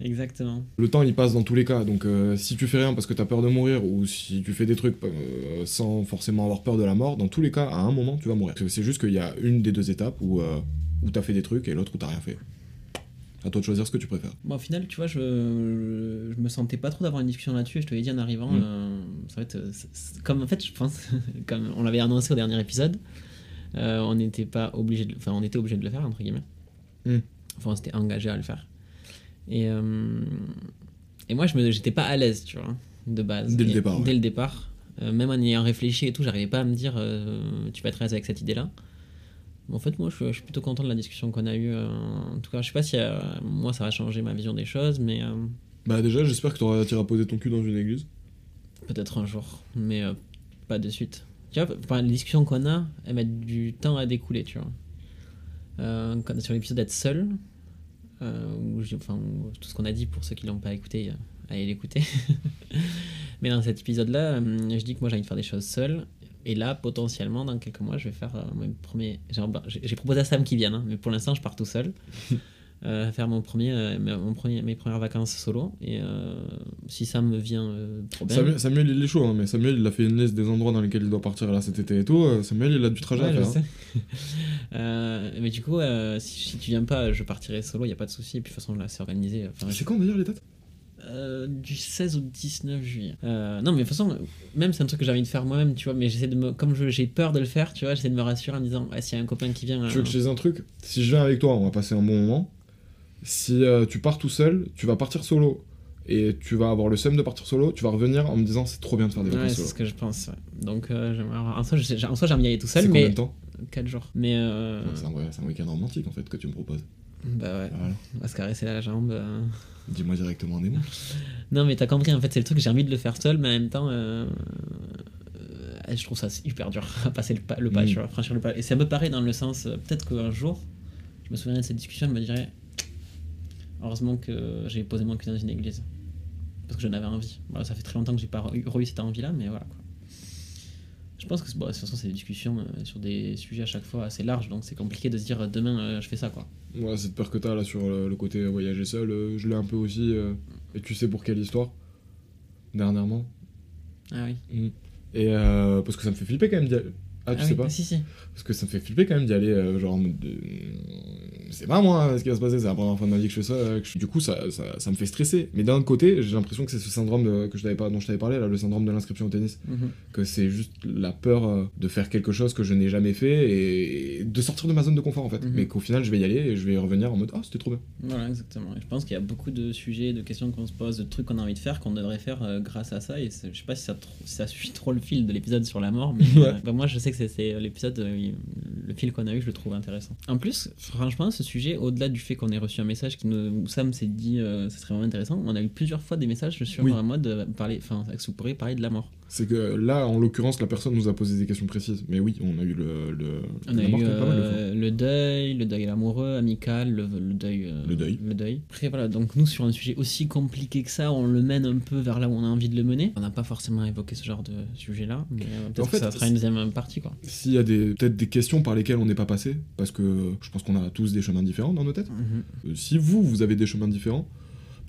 Exactement. Le temps il passe dans tous les cas, donc euh, si tu fais rien parce que t'as peur de mourir ou si tu fais des trucs euh, sans forcément avoir peur de la mort, dans tous les cas, à un moment tu vas mourir. C'est juste qu'il y a une des deux étapes où, euh, où t'as fait des trucs et l'autre où t'as rien fait. À toi de choisir ce que tu préfères. Bon, au final, tu vois, je, je, me sentais pas trop d'avoir une discussion là-dessus, et je te l'ai dit en arrivant, Mm. euh, être, euh, comme en fait, je pense, comme on l'avait annoncé au dernier épisode, euh, on n'était pas obligé de, enfin, on était obligé de le faire, entre guillemets. Mm. Enfin, on s'était engagé à le faire. Et, euh, et moi, je me, j'étais pas à l'aise, tu vois, de base. Dès le Et- départ, ouais. Dès le départ. Euh, même en y ayant réfléchi et tout, j'arrivais pas à me dire, tu vas être à l'aise avec cette idée-là. En fait, moi, je, je suis plutôt content de la discussion qu'on a eue. en tout cas, je sais pas si moi, ça va changer ma vision des choses, mais Bah déjà j'espère que t'auras tiré à poser ton cul dans une église. Peut-être un jour, mais euh, pas de suite. Tu vois, enfin, les discussions qu'on a, elles mettent du temps à découler, tu vois. Euh, sur l'épisode d'être seul, euh, enfin, tout ce qu'on a dit pour ceux qui l'ont pas écouté, allez l'écouter. mais dans cet épisode-là, je dis que moi j'ai envie de faire des choses seul. Et là, potentiellement, dans quelques mois, je vais faire mon premier. J'ai proposé à Sam qui vienne, hein, mais pour l'instant, je pars tout seul. Euh, faire mon premier, euh, mon premier, mes premières vacances solo. Et euh, si Sam vient, euh, trop bien. Samuel, Samuel, il est chaud, hein, mais Samuel il a fait une liste des endroits dans lesquels il doit partir là cet été et tout. euh, Samuel il a du trajet Ouais, à faire. hein. Euh, mais du coup, euh, si, si tu viens pas, je partirai solo, y a pas de souci. Et puis de toute façon, là, c'est organisé. Enfin, C'est quand d'ailleurs les dates? Euh, du 16 au 19 juillet. Euh, non, mais de toute façon, même c'est un truc que j'ai envie de faire moi-même, tu vois, mais j'essaie de me. Comme j'ai peur de le faire, tu vois, j'essaie de me rassurer en me disant, ouais, s'il y a un copain qui vient. Tu veux euh, que je dise un truc? Si je viens avec toi, on va passer un bon moment. Si euh, tu pars tout seul, tu vas partir solo. Et tu vas avoir le seum de partir solo, tu vas revenir en me disant c'est trop bien de faire des Ouais, vacances c'est solo. ce que je pense. ouais. Donc, euh, avoir- en soi, je sais- en soi, j'ai envie d'y aller tout C'est seul, combien mais. de temps 4 jours. Mais. Euh... C'est un, c'est week-end romantique en fait que tu me proposes. Bah ouais, Voilà. on va se caresser la jambe. euh. Dis-moi directement un des mots. Non, mais t'as compris, en fait, c'est le truc, j'ai envie de le faire seul, mais en même temps, je trouve ça hyper dur à passer le pas, le pas Mm. tu vois, franchir le pas. Et c'est un peu pareil dans le sens, peut-être qu'un jour, je me souviendrai de cette discussion, je me dirais, heureusement que j'ai posé mon pied dans une église. Parce que j'en avais envie. Voilà, ça fait très longtemps que j'ai pas eu, cette envie-là, mais voilà quoi. Je pense que bon, de toute façon, c'est des discussions euh, sur des sujets à chaque fois assez larges, donc c'est compliqué de se dire euh, demain euh, je fais ça quoi. Ouais, cette peur que t'as là sur le, le côté voyager seul, euh, je l'ai un peu aussi. et tu sais pour quelle histoire Dernièrement. Ah oui. Et euh, parce que ça me fait flipper quand même. Ah, tu Ah sais oui, pas ah, Si, si. Parce que ça me fait flipper quand même d'y aller, euh, genre en mode de... C'est pas moi hein, ce qui va se passer, c'est la première fois de ma vie que je fais ça. euh, que je- Du coup, ça, ça, ça me fait stresser. Mais d'un autre côté, j'ai l'impression que c'est ce syndrome de- que je pas, dont je t'avais parlé, là, le syndrome de l'inscription au tennis. Mhm. Que c'est juste la peur euh, de faire quelque chose que je n'ai jamais fait et, et de sortir de ma zone de confort en fait. Mhm. Mais qu'au final, je vais y aller et je vais y revenir en mode Ah, c'était trop bien. Voilà, exactement. Et je pense qu'il y a beaucoup de sujets, de questions qu'on se pose, de trucs qu'on a envie de faire, qu'on devrait faire euh, grâce à ça. Et je sais pas si ça, si ça suit trop le fil de l'épisode sur la mort, mais Ouais. euh, bah, moi je sais que c'est- l'épisode, euh, le fil qu'on a eu, je le trouve intéressant. En plus, franchement, ce sujet, au-delà du fait qu'on ait reçu un message qui nous, où Sam s'est dit euh, ça serait vraiment intéressant, on a eu plusieurs fois des messages sur Oui. un mode euh, parler, enfin, que vous pourriez parler de la mort. C'est que là, en l'occurrence, la personne nous a posé des questions précises. Mais oui, on a eu le. le On a eu mort quand même pas mal de fois. euh, le deuil, le deuil amoureux, amical, le, le deuil. euh, Le deuil. Le deuil. Après, voilà, donc nous, sur un sujet aussi compliqué que ça, on le mène un peu vers là où on a envie de le mener. On n'a pas forcément évoqué ce genre de sujet-là, mais euh, peut-être En que fait, ça sera une deuxième partie, quoi. S'il y a des- peut-être des questions par lesquelles on n'est pas passé, parce que je pense qu'on a tous des chemins différents dans nos têtes. Mhm. Si vous, vous avez des chemins différents,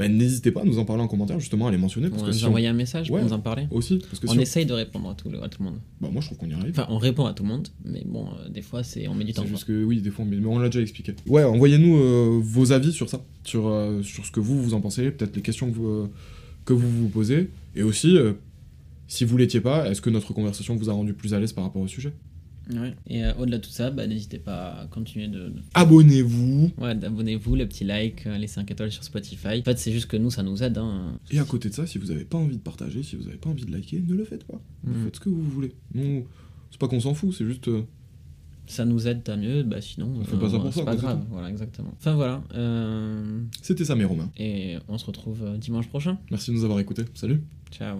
ben, n'hésitez pas à nous en parler en commentaire, justement, à les mentionner. Parce On que va si nous envoyer un message Ouais. pour nous en parler. Aussi, parce que On si on- essaye de répondre à tout, le- à tout le monde. Bah, moi, je trouve qu'on y arrive. Enfin, on répond à tout le monde, mais bon, euh, des fois, c'est on met du temps. Juste que oui, des fois, mais, mais on l'a déjà expliqué. Ouais, envoyez-nous euh, vos avis sur ça, sur, euh, sur ce que vous, vous en pensez, peut-être les questions que vous, que vous vous posez, et aussi, si vous l'étiez pas, est-ce que notre conversation vous a rendu plus à l'aise par rapport au sujet? Ouais. Et euh, au-delà de tout ça, bah, n'hésitez pas à continuer de, de Abonnez-vous Ouais, abonnez-vous, le petit like, euh, les 5 étoiles sur Spotify. En fait, c'est juste que nous, ça nous aide. Hein. Et à côté de ça, si vous avez pas envie de partager, si vous avez pas envie de liker, ne le faites pas. Vous Mhm. faites ce que vous voulez. Nous, c'est pas qu'on s'en fout, c'est juste. euh, Ça nous aide, tant mieux. Bah, sinon, On fait pas ça pour c'est ça, pas grave. Voilà, exactement. Enfin, voilà. euh, C'était ça, mes Romains. Et on se retrouve dimanche prochain. Merci de nous avoir écoutés. Salut. Ciao.